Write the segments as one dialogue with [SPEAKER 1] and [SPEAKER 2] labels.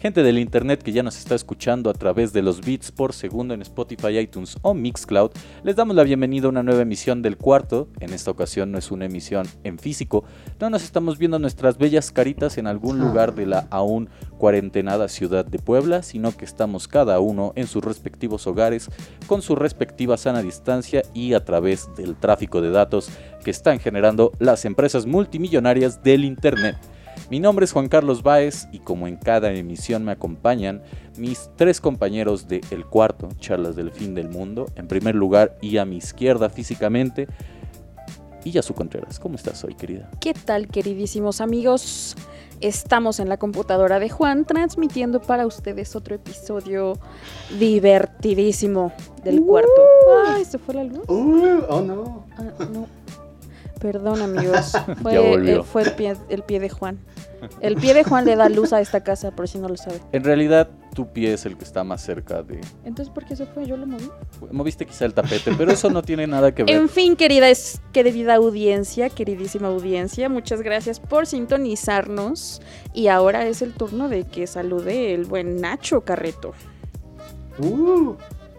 [SPEAKER 1] gente del internet que ya nos está escuchando a través de los beats por segundo en Spotify, iTunes o Mixcloud, les damos la bienvenida a una nueva emisión del cuarto. En esta ocasión no es una emisión en físico, no nos estamos viendo nuestras bellas caritas en algún lugar de la aún cuarentenada ciudad de Puebla, sino que estamos cada uno en sus respectivos hogares con su respectiva sana distancia y a través del tráfico de datos que están generando las empresas multimillonarias del internet. Mi nombre es Juan Carlos Báez y como en cada emisión me acompañan mis tres compañeros de El Cuarto, Charlas del Fin del Mundo, en primer lugar y a mi izquierda físicamente, y Yasu Contreras. ¿Cómo estás hoy, querida?
[SPEAKER 2] ¿Qué tal, queridísimos amigos? Estamos en la computadora de Juan transmitiendo para ustedes otro episodio divertidísimo del cuarto. Ay, ¿se fue la luz?
[SPEAKER 3] Uh, oh no.
[SPEAKER 2] Ah, no. Perdón, amigos. Fue,
[SPEAKER 1] Ya volvió.
[SPEAKER 2] eh, fue el, pie, el pie de Juan. El pie de Juan le da luz a esta casa, por si no lo sabe.
[SPEAKER 1] En realidad, tu pie es el que está más cerca de...
[SPEAKER 2] Entonces, ¿por qué se fue? Yo lo moví.
[SPEAKER 1] Moviste quizá el tapete, pero eso no tiene nada que ver.
[SPEAKER 2] En fin, querida, es- querida audiencia, queridísima audiencia, muchas gracias por sintonizarnos. Y ahora es el turno de que salude el buen Nacho Carreto.
[SPEAKER 3] Uh,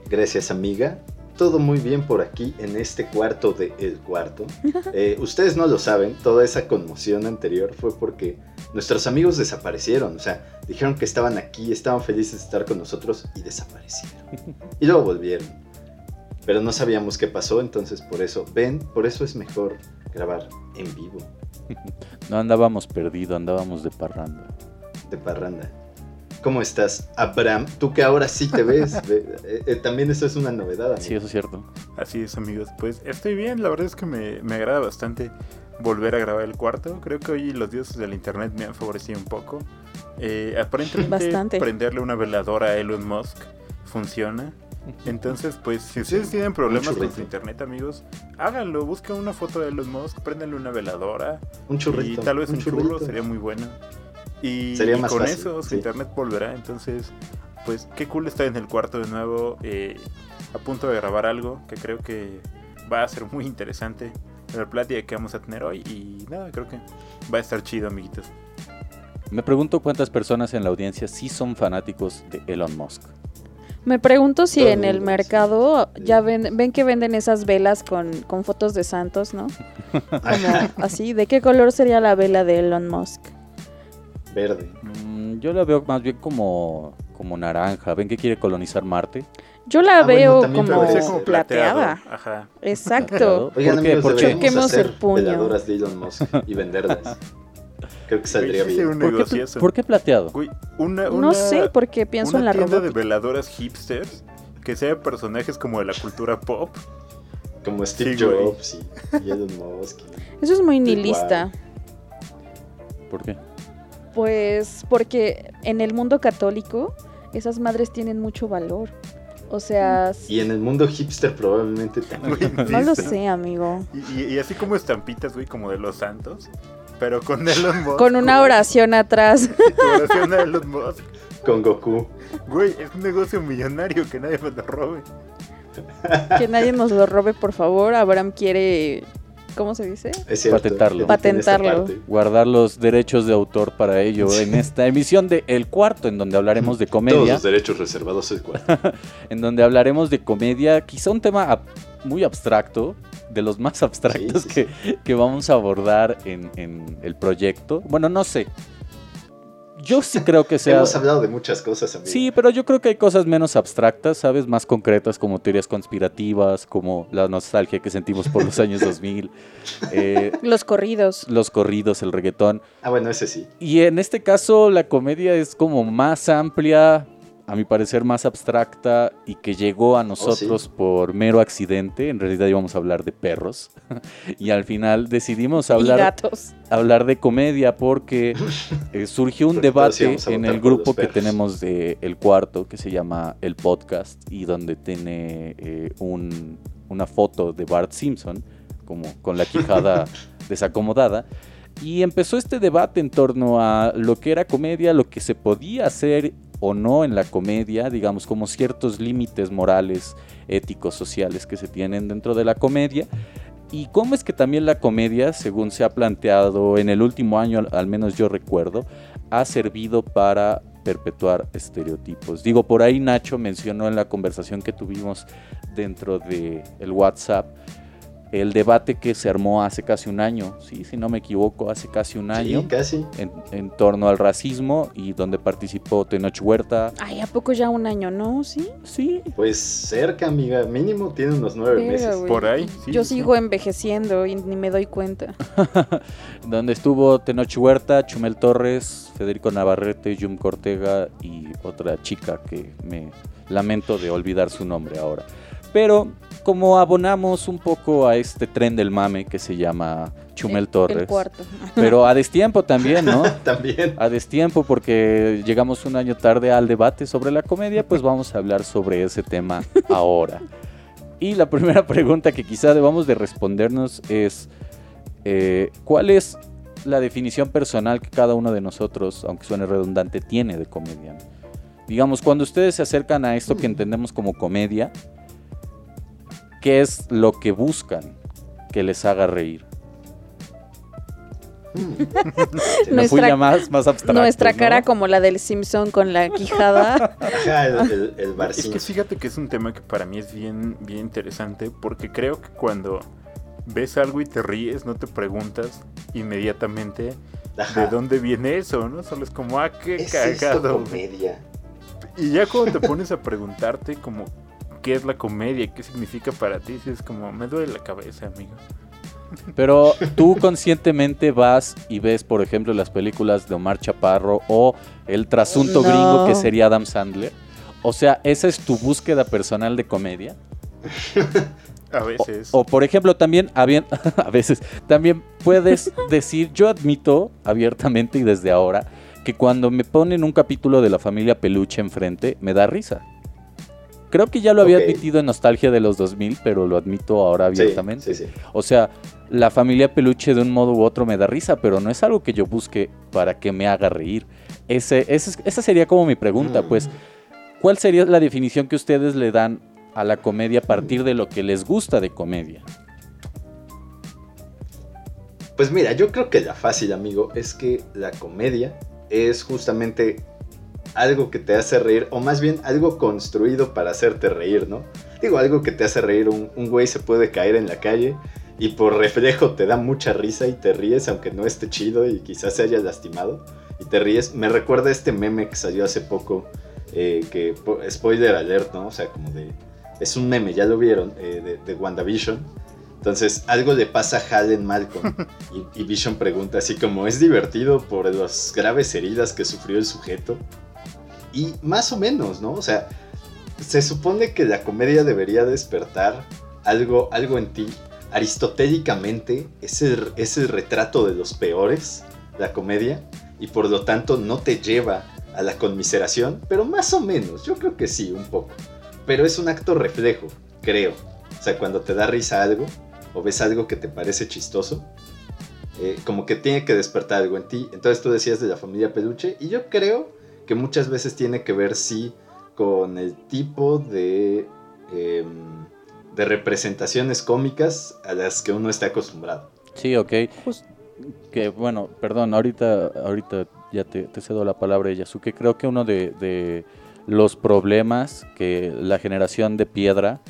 [SPEAKER 3] gracias, amiga. Todo muy bien por aquí en este cuarto de El Cuarto. Eh, ustedes no lo saben, toda esa conmoción anterior fue porque nuestros amigos desaparecieron. O sea, dijeron que estaban aquí, estaban felices de estar con nosotros y desaparecieron. Y luego volvieron. Pero no sabíamos qué pasó, entonces por eso, ven, por eso es mejor grabar en vivo,
[SPEAKER 1] No andábamos perdidos, andábamos de parranda.
[SPEAKER 3] de parranda. ¿Cómo estás, Abraham? Tú que ahora sí te ves. ve- eh, eh, también eso es una novedad. amigo.
[SPEAKER 1] Sí, eso es cierto.
[SPEAKER 4] Así es, amigos. Pues estoy bien, la verdad es que me, me agrada bastante volver a grabar el cuarto. Creo que hoy los dioses del internet me han favorecido un poco. Eh, aparentemente,
[SPEAKER 2] Bastante.
[SPEAKER 4] prenderle una veladora a Elon Musk funciona. Entonces, pues, si ustedes tienen problemas con su internet, amigos, háganlo. Busquen una foto de Elon Musk, préndanle una veladora.
[SPEAKER 3] Un churrito.
[SPEAKER 4] Y tal vez un, churro sería muy bueno. Y,
[SPEAKER 3] Sería
[SPEAKER 4] y
[SPEAKER 3] más
[SPEAKER 4] con
[SPEAKER 3] fácil,
[SPEAKER 4] eso su
[SPEAKER 3] sí.
[SPEAKER 4] internet volverá. Entonces, pues qué cool estar en el cuarto de nuevo. eh, a punto de grabar algo que creo que va a ser muy interesante. La plática que vamos a tener hoy. Y nada, creo que va a estar chido, amiguitos.
[SPEAKER 1] Me pregunto cuántas personas en la audiencia sí son fanáticos de Elon Musk.
[SPEAKER 2] Me pregunto si
[SPEAKER 3] Todo
[SPEAKER 2] en el mercado
[SPEAKER 3] sí.
[SPEAKER 2] ya ven, ven que venden esas velas con, con fotos de santos, ¿no? Como así, ¿de qué color sería la vela de Elon Musk?
[SPEAKER 3] Verde.
[SPEAKER 1] Mm, yo la veo más bien como, como naranja. ¿Ven que quiere colonizar Marte?
[SPEAKER 2] Yo la
[SPEAKER 3] Ah, bueno,
[SPEAKER 2] veo
[SPEAKER 3] también
[SPEAKER 2] como
[SPEAKER 4] como
[SPEAKER 2] plateada.
[SPEAKER 4] plateado. Ajá.
[SPEAKER 2] Exacto.
[SPEAKER 3] Oigan,
[SPEAKER 1] ¿Por qué?
[SPEAKER 3] amigos,
[SPEAKER 1] ¿Por
[SPEAKER 2] Choquemos
[SPEAKER 3] hacer
[SPEAKER 2] el puño.
[SPEAKER 3] veladoras de Elon Musk y venderlas. Creo que saldría bien.
[SPEAKER 4] un
[SPEAKER 1] ¿Por qué. ¿Por qué plateado?
[SPEAKER 4] Güey, una,
[SPEAKER 2] No
[SPEAKER 4] una-
[SPEAKER 2] sé, porque pienso
[SPEAKER 4] una
[SPEAKER 2] en la
[SPEAKER 4] tienda de
[SPEAKER 2] robótica.
[SPEAKER 4] veladoras hipsters que sean personajes como de la cultura pop.
[SPEAKER 3] Como Steve
[SPEAKER 4] Sí.
[SPEAKER 3] Jobs y, y Elon Musk. y-
[SPEAKER 2] Eso es muy nihilista.
[SPEAKER 1] ¿Por qué?
[SPEAKER 2] Pues porque en el mundo católico esas madres tienen mucho valor. O sea,
[SPEAKER 3] Y en el mundo hipster probablemente también.
[SPEAKER 4] Güey,
[SPEAKER 2] no lo sé, amigo.
[SPEAKER 4] Y, y- y así como estampitas, güey, como de los santos. Pero con Elon Musk.
[SPEAKER 2] Con una
[SPEAKER 4] güey.
[SPEAKER 2] oración atrás.
[SPEAKER 4] Tu oración a Elon Musk.
[SPEAKER 3] Con Goku.
[SPEAKER 4] Güey, es un negocio millonario que nadie me lo robe.
[SPEAKER 2] que nadie nos lo robe, por favor. Abraham quiere, ¿cómo se dice?
[SPEAKER 3] Es cierto.
[SPEAKER 1] Patentarlo.
[SPEAKER 2] Patentarlo.
[SPEAKER 1] Guardar los derechos de autor para ello
[SPEAKER 3] Sí.
[SPEAKER 1] en esta emisión de El Cuarto, en donde hablaremos de
[SPEAKER 3] Todos
[SPEAKER 1] comedia.
[SPEAKER 3] los derechos reservados al cuarto.
[SPEAKER 1] en donde hablaremos de comedia, quizá un tema ab- muy abstracto, de los más abstractos
[SPEAKER 3] Sí, sí,
[SPEAKER 1] que, que vamos a abordar en, en el proyecto. Bueno, no sé. Yo sí creo que sea...
[SPEAKER 3] Hemos hablado de muchas cosas, amigo.
[SPEAKER 1] Sí, pero yo creo que hay cosas menos abstractas, ¿sabes? Más concretas como teorías conspirativas, como la nostalgia que sentimos por los años 2000, eh,
[SPEAKER 2] Los corridos.
[SPEAKER 1] los corridos, el reggaetón.
[SPEAKER 3] Ah, bueno, ese sí.
[SPEAKER 1] Y en este caso la comedia es como más amplia, a mi parecer más abstracta y que llegó a nosotros por mero accidente. En realidad íbamos a hablar de perros y al final decidimos
[SPEAKER 2] Y
[SPEAKER 1] hablar,
[SPEAKER 2] gatos.
[SPEAKER 1] hablar de comedia porque eh, surgió un
[SPEAKER 3] Porque
[SPEAKER 1] debate en el grupo que tenemos de El Cuarto que se llama El Podcast y donde tiene eh, un- una foto de Bart Simpson como con la quijada desacomodada. Y empezó este debate en torno a lo que era comedia, lo que se podía hacer o no en la comedia, digamos, como ciertos límites morales, éticos, sociales que se tienen dentro de la comedia. Y cómo es que también la comedia, según se ha planteado en el último año, al- menos yo recuerdo, ha servido para perpetuar estereotipos. Digo, por ahí Nacho mencionó en la conversación que tuvimos dentro de el WhatsApp el debate que se armó hace casi un año, sí, si no me equivoco, hace casi un año,
[SPEAKER 3] Sí, casi.
[SPEAKER 1] en, en torno al racismo y donde participó Tenoch Huerta.
[SPEAKER 2] Ay, ¿a poco ya un año, no? ¿Sí?
[SPEAKER 1] Sí,
[SPEAKER 3] Pues cerca, amiga. Mínimo tiene unos nueve
[SPEAKER 2] Verga,
[SPEAKER 3] meses.
[SPEAKER 2] güey.
[SPEAKER 4] Por ahí, sí,
[SPEAKER 2] Yo sigo envejeciendo y ni me doy cuenta.
[SPEAKER 1] donde estuvo Tenoch Huerta, Chumel Torres, Federico Navarrete, Jum Cortega y otra chica que me lamento de olvidar su nombre ahora. Pero como abonamos un poco a este tren del mame que se llama Chumel
[SPEAKER 2] El-
[SPEAKER 1] Torres,
[SPEAKER 2] El cuarto.
[SPEAKER 1] pero a destiempo también, ¿no?
[SPEAKER 3] También.
[SPEAKER 1] A destiempo porque llegamos un año tarde al debate sobre la comedia, pues vamos a hablar sobre ese tema ahora. Y la primera pregunta que quizá debamos de respondernos es, eh, ¿cuál es la definición personal que cada uno de nosotros, aunque suene redundante, tiene de comedia? Digamos, cuando ustedes se acercan a esto que entendemos como comedia, ¿qué es lo que buscan que les haga reír?
[SPEAKER 3] Mm.
[SPEAKER 1] Me
[SPEAKER 2] Nuestra-
[SPEAKER 1] fui ya más, más abstracto,
[SPEAKER 2] Nuestra
[SPEAKER 1] ¿no?
[SPEAKER 2] cara como la del Simpson con la quijada.
[SPEAKER 3] Ajá, el, el, el
[SPEAKER 4] Es que fíjate que es un tema que para mí es bien, bien interesante porque creo que cuando ves algo y te ríes, no te preguntas inmediatamente
[SPEAKER 3] Ajá.
[SPEAKER 4] de dónde viene eso, ¿no? Solo es como, ah, qué
[SPEAKER 3] ¿Es esto
[SPEAKER 4] cagado. güey.
[SPEAKER 3] comedia?
[SPEAKER 4] Y ya cuando te pones a preguntarte como qué es la comedia, qué significa para ti, sí es como, me duele la cabeza, amigo.
[SPEAKER 1] Pero tú conscientemente vas y ves, por ejemplo, las películas de Omar Chaparro o el trasunto
[SPEAKER 2] No.
[SPEAKER 1] gringo que sería Adam Sandler. O sea, esa es tu búsqueda personal de comedia.
[SPEAKER 4] A
[SPEAKER 1] O,
[SPEAKER 4] veces.
[SPEAKER 1] o, por ejemplo, también, habien- a veces, también puedes decir, yo admito abiertamente y desde ahora, que cuando me ponen un capítulo de la familia Peluche enfrente, me da risa. Creo que ya lo había admitido en Nostalgia de los 2000, pero lo admito ahora
[SPEAKER 3] Sí,
[SPEAKER 1] abiertamente.
[SPEAKER 3] Sí, sí.
[SPEAKER 1] O sea, la familia peluche de un modo u otro me da risa, pero no es algo que yo busque para que me haga reír. Ese, ese- esa sería como mi pregunta,
[SPEAKER 3] Mm.
[SPEAKER 1] pues, ¿cuál sería la definición que ustedes le dan a la comedia a partir de lo que les gusta de comedia?
[SPEAKER 3] Pues mira, yo creo que la fácil, amigo, es que la comedia es justamente algo que te hace reír, o más bien algo construido para hacerte reír, ¿no? Digo, algo que te hace reír, un, un güey se puede caer en la calle y por reflejo te da mucha risa y te ríes, aunque no esté chido y quizás se haya lastimado, y te ríes. Me recuerda este meme que salió hace poco, eh, que, po- spoiler alert, ¿no? O sea, como de... Es un meme, ya lo vieron, eh, de, de WandaVision. Entonces, algo le pasa a Hal en Malcolm. Y, y Vision pregunta así como, ¿es divertido por las graves heridas que sufrió el sujeto? Y más o menos, ¿no? O sea, se supone que la comedia debería despertar algo, algo en ti. Aristotélicamente es el, retrato de los peores, la comedia, y por lo tanto no te lleva a la conmiseración, pero más o menos, yo creo que sí, un poco. Pero es un acto reflejo, creo. O sea, cuando te da risa algo, o ves algo que te parece chistoso, eh, como que tiene que despertar algo en ti. Entonces tú decías de la familia peluche, y yo creo que muchas veces tiene que ver, sí, con el tipo de, em, de representaciones cómicas a las que uno está acostumbrado.
[SPEAKER 1] Sí, ok. Que bueno, perdón, ahorita, ahorita ya te, te cedo la palabra, Yasuke. Creo que uno de, de los problemas que la generación de piedra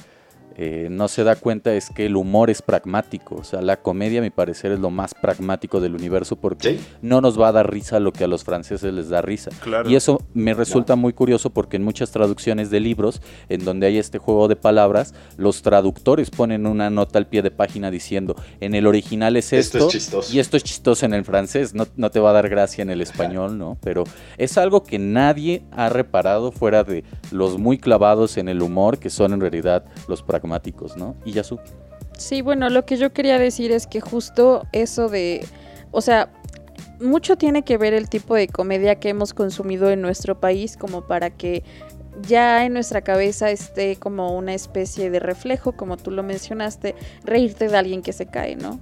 [SPEAKER 1] eh, no se da cuenta es que el humor es pragmático. O sea, la comedia, a mi parecer, es lo más pragmático del universo porque
[SPEAKER 3] ¿Sí?
[SPEAKER 1] no nos va a dar risa lo que a los franceses les da risa.
[SPEAKER 4] Claro.
[SPEAKER 1] Y eso me resulta muy curioso porque en muchas traducciones de libros, en donde hay este juego de palabras, los traductores ponen una nota al pie de página diciendo, en el original es
[SPEAKER 3] Esto
[SPEAKER 1] esto,
[SPEAKER 3] es chistoso.
[SPEAKER 1] y esto es chistoso en el francés, no, no te va a dar gracia en el español, ¿no? Pero es algo que nadie ha reparado fuera de los muy clavados en el humor, que son en realidad los pragmáticos, ¿no? Y Yasu.
[SPEAKER 2] Sí, bueno, lo que yo quería decir es que justo eso de, o sea, mucho tiene que ver el tipo de comedia que hemos consumido en nuestro país como para que ya en nuestra cabeza esté como una especie de reflejo, como tú lo mencionaste, reírte de alguien que se cae, ¿no?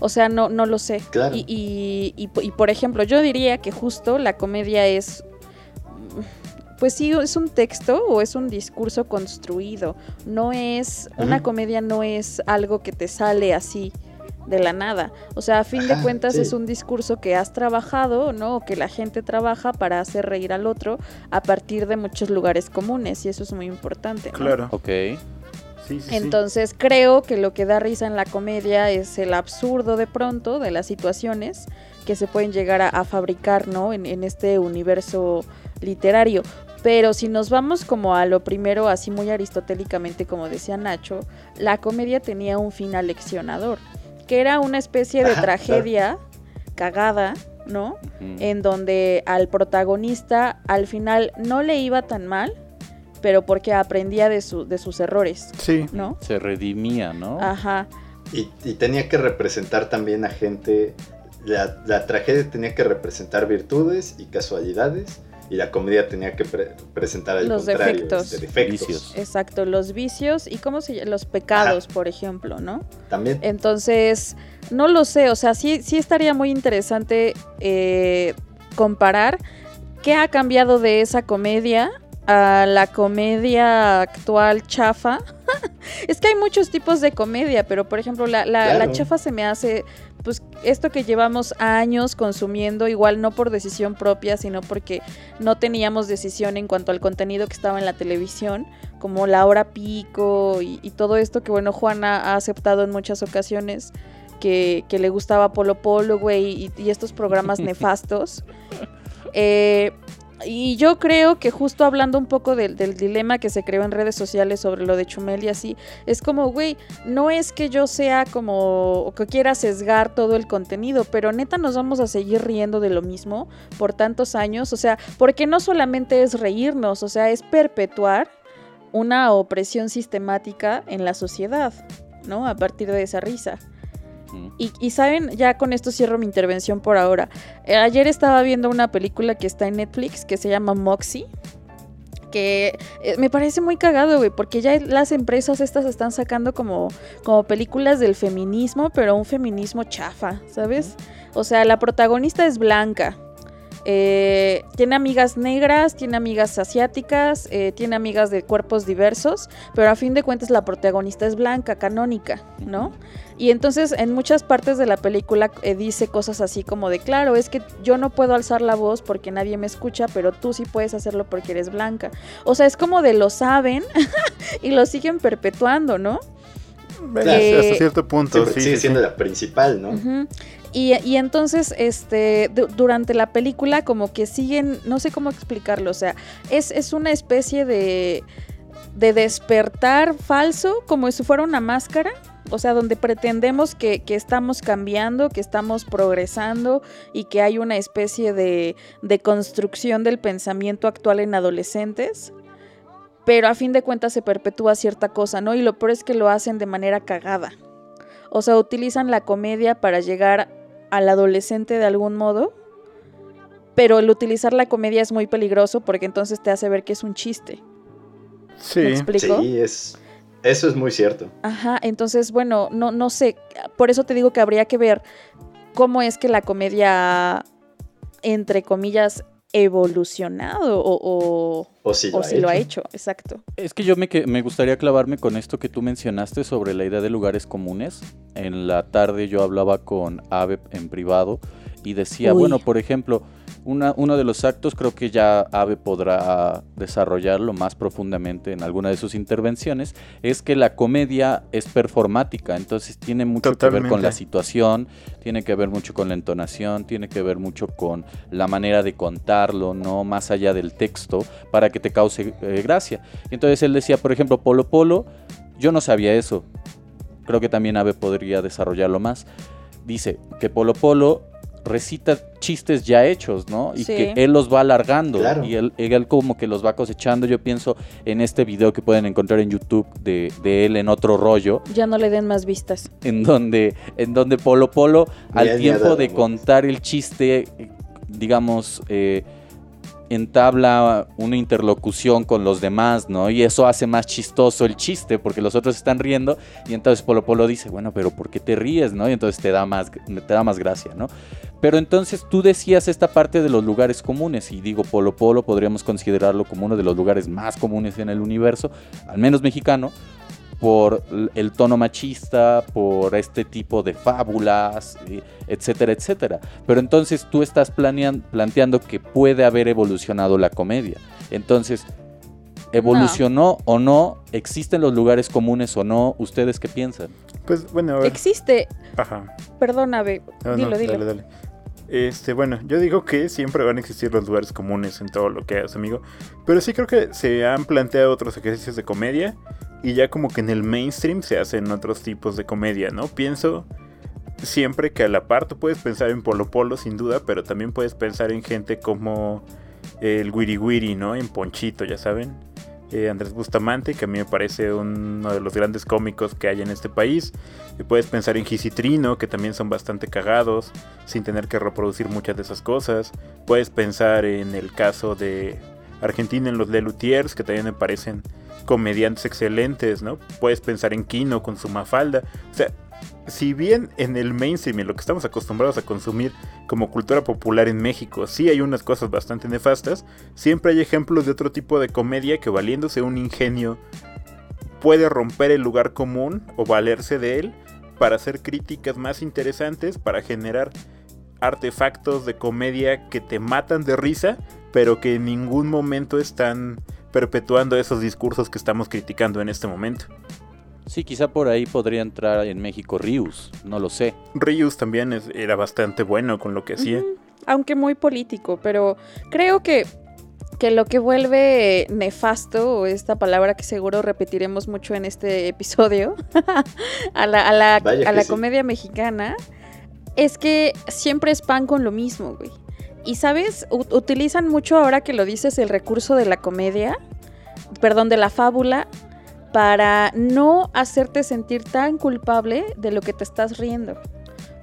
[SPEAKER 2] O sea, no, no lo sé.
[SPEAKER 3] Claro.
[SPEAKER 2] Y, y, y, y, por ejemplo, yo diría que justo la comedia es, pues sí, es un texto o es un discurso construido. No es, una comedia no es algo que te sale así de la nada. O sea, a fin de cuentas
[SPEAKER 3] sí.
[SPEAKER 2] es un discurso que has trabajado, ¿no? O que la gente trabaja para hacer reír al otro a partir de muchos lugares comunes y eso es muy importante. ¿no?
[SPEAKER 4] Claro.
[SPEAKER 1] Ok.
[SPEAKER 4] Sí, sí, sí.
[SPEAKER 2] Entonces creo que lo que da risa en la comedia es el absurdo de pronto de las situaciones que se pueden llegar a, a fabricar, ¿no? En, en este universo literario. Pero si nos vamos como a lo primero, así muy aristotélicamente, como decía Nacho, la comedia tenía un fin aleccionador, que era una especie de
[SPEAKER 3] Ajá,
[SPEAKER 2] tragedia cagada, ¿no? En donde al protagonista al final no le iba tan mal, pero porque aprendía de, su, de sus errores,
[SPEAKER 4] Sí.
[SPEAKER 2] ¿no?
[SPEAKER 1] Se redimía, ¿no?
[SPEAKER 2] Ajá.
[SPEAKER 3] Y, y tenía que representar también a gente. La, la tragedia tenía que representar virtudes y casualidades. Y la comedia tenía que pre- presentar al
[SPEAKER 2] Los
[SPEAKER 3] contrario,
[SPEAKER 2] defectos.
[SPEAKER 3] este, defectos.
[SPEAKER 1] Vicios.
[SPEAKER 2] Exacto, los vicios y cómo se los pecados, por ejemplo, ¿no?
[SPEAKER 3] También.
[SPEAKER 2] Entonces, no lo sé, o sea, sí, sí estaría muy interesante eh, comparar qué ha cambiado de esa comedia a la comedia actual chafa. es que hay muchos tipos de comedia, pero por ejemplo, la, la- chafa se me hace, pues, esto que llevamos años consumiendo, igual no por decisión propia, sino porque no teníamos decisión en cuanto al contenido que estaba en la televisión, como la hora pico y, y todo esto que, bueno, Juana ha aceptado en muchas ocasiones. Que, que le gustaba Polo Polo, güey, y, y estos programas nefastos. Eh, y yo creo que justo hablando un poco del, del dilema que se creó en redes sociales sobre lo de Chumel y así, es como, güey, no es que yo sea como, o que quiera sesgar todo el contenido, pero neta nos vamos a seguir riendo de lo mismo por tantos años, o sea, porque no solamente es reírnos, o sea, es perpetuar una opresión sistemática en la sociedad, ¿no? A partir de esa risa. Y saben, ya con esto cierro mi intervención por ahora. Eh, ayer estaba viendo una película que está en Netflix que se llama Moxie. Que eh, me parece muy cagado, güey, porque ya las empresas estas están sacando como, como películas del feminismo, pero un feminismo chafa, ¿sabes? O sea, la protagonista es blanca. Eh, tiene amigas negras, tiene amigas asiáticas, eh, tiene amigas de cuerpos diversos, pero a fin de cuentas la protagonista es blanca, canónica, ¿no? Y entonces en muchas partes de la película eh, dice cosas así como de, claro, es que yo no puedo alzar la voz porque nadie me escucha, pero tú sí puedes hacerlo porque eres blanca. O sea, es como de lo saben y lo siguen perpetuando, ¿no? Eh,
[SPEAKER 4] hasta cierto punto,
[SPEAKER 3] Siempre
[SPEAKER 4] sí,
[SPEAKER 3] sigue
[SPEAKER 4] sí,
[SPEAKER 3] siendo
[SPEAKER 4] sí.
[SPEAKER 3] la principal, ¿no?
[SPEAKER 2] Ujú. Y, entonces, este, du- durante la película como que siguen, no sé cómo explicarlo, o sea, es, es una especie de, de despertar falso, como si fuera una máscara, o sea, donde pretendemos que, que estamos cambiando, que estamos progresando y que hay una especie de, de construcción del pensamiento actual en adolescentes. Pero a fin de cuentas se perpetúa cierta cosa, ¿no? Y lo peor es que lo hacen de manera cagada. O sea, utilizan la comedia para llegar al adolescente de algún modo. Pero el utilizar la comedia es muy peligroso porque entonces te hace ver que es un chiste.
[SPEAKER 4] Sí.
[SPEAKER 2] ¿Me explico?
[SPEAKER 3] Sí, es, eso es muy cierto.
[SPEAKER 2] Ajá, entonces, bueno, no, no sé. Por eso te digo que habría que ver cómo es que la comedia, entre comillas, evolucionado o, o,
[SPEAKER 3] O si lo,
[SPEAKER 2] o
[SPEAKER 3] ha,
[SPEAKER 2] si
[SPEAKER 3] hecho.
[SPEAKER 2] lo ha hecho. Exacto.
[SPEAKER 1] Es que yo me, que- me gustaría clavarme con esto que tú mencionaste sobre la idea de lugares comunes. En la tarde yo hablaba con Ave en privado y decía,
[SPEAKER 2] Uy.
[SPEAKER 1] bueno, por ejemplo, una, uno de los actos creo que ya Ave podrá desarrollarlo más profundamente en alguna de sus intervenciones, es que la comedia es performática, entonces tiene mucho que ver con la situación, tiene que ver mucho con la entonación, tiene que ver mucho con la manera de contarlo, no más allá del texto, para que te cause eh, gracia. Entonces él decía, por ejemplo, Polo Polo, yo no sabía eso. Creo que también Ave podría desarrollarlo más. Dice que Polo Polo recita chistes ya hechos, ¿no? Y
[SPEAKER 2] Sí.
[SPEAKER 1] que él los va alargando
[SPEAKER 3] Claro.
[SPEAKER 1] y él, él como que los va cosechando. Yo pienso en este video que pueden encontrar en YouTube de, de él en otro rollo,
[SPEAKER 2] Ya no le den más vistas.
[SPEAKER 1] en donde, en donde Polo Polo, al tiempo de contar el chiste, digamos, eh, entabla una interlocución con los demás, ¿no? Y eso hace más chistoso el chiste, porque los otros están riendo, y entonces Polo Polo dice, bueno, pero ¿por qué te ríes, no? Y entonces te da más, te da más gracia, ¿no? Pero entonces tú decías esta parte de los lugares comunes, y digo, Polo Polo podríamos considerarlo como uno de los lugares más comunes en el universo, al menos mexicano, por el tono machista, por este tipo de fábulas, etcétera, etcétera. Pero entonces tú estás planean- planteando que puede haber evolucionado la comedia. Entonces, ¿evolucionó o no? ¿Existen los lugares comunes o no? ¿Ustedes qué piensan?
[SPEAKER 4] Pues bueno, a ver.
[SPEAKER 2] Existe,
[SPEAKER 4] Ajá.
[SPEAKER 2] perdóname,
[SPEAKER 4] No, no,
[SPEAKER 2] dilo, dilo.
[SPEAKER 4] Dale, dale. Este, bueno, yo digo que siempre van a existir los lugares comunes en todo lo que hagas, amigo. Pero sí creo que se han planteado otros ejercicios de comedia. Y ya como que en el mainstream se hacen otros tipos de comedia, ¿no? Pienso siempre que a la par tú puedes pensar en Polo Polo, sin duda, pero también puedes pensar en gente como el Wiri Wiri, ¿no? En Ponchito, ya saben. Eh, Andrés Bustamante, que a mí me parece uno de los grandes cómicos que hay en este país. Y puedes pensar en Gisitrino, que también son bastante cagados, sin tener que reproducir muchas de esas cosas. Puedes pensar en el caso de Argentina, en los Lelutiers, que también me parecen comediantes excelentes, ¿no? Puedes pensar en Kino con su Mafalda. O sea, si bien en el mainstream, en lo que estamos acostumbrados a consumir como cultura popular en México, sí hay unas cosas bastante nefastas, siempre hay ejemplos de otro tipo de comedia que valiéndose un ingenio puede romper el lugar común o valerse de él para hacer críticas más interesantes, para generar artefactos de comedia que te matan de risa, pero que en ningún momento están perpetuando esos discursos que estamos criticando en este momento.
[SPEAKER 1] Sí, quizá por ahí podría entrar en México Rius, no lo sé.
[SPEAKER 4] Rius también es- era bastante bueno con lo que hacía.
[SPEAKER 2] Aunque muy político, pero creo que, que lo que vuelve nefasto, o esta palabra que seguro repetiremos mucho en este episodio, a la, a la, a la
[SPEAKER 3] sí.
[SPEAKER 2] comedia mexicana, es que siempre es pan con lo mismo, güey. Y sabes, U- utilizan mucho ahora que lo dices el recurso de la comedia, perdón, de la fábula, para no hacerte sentir tan culpable de lo que te estás riendo.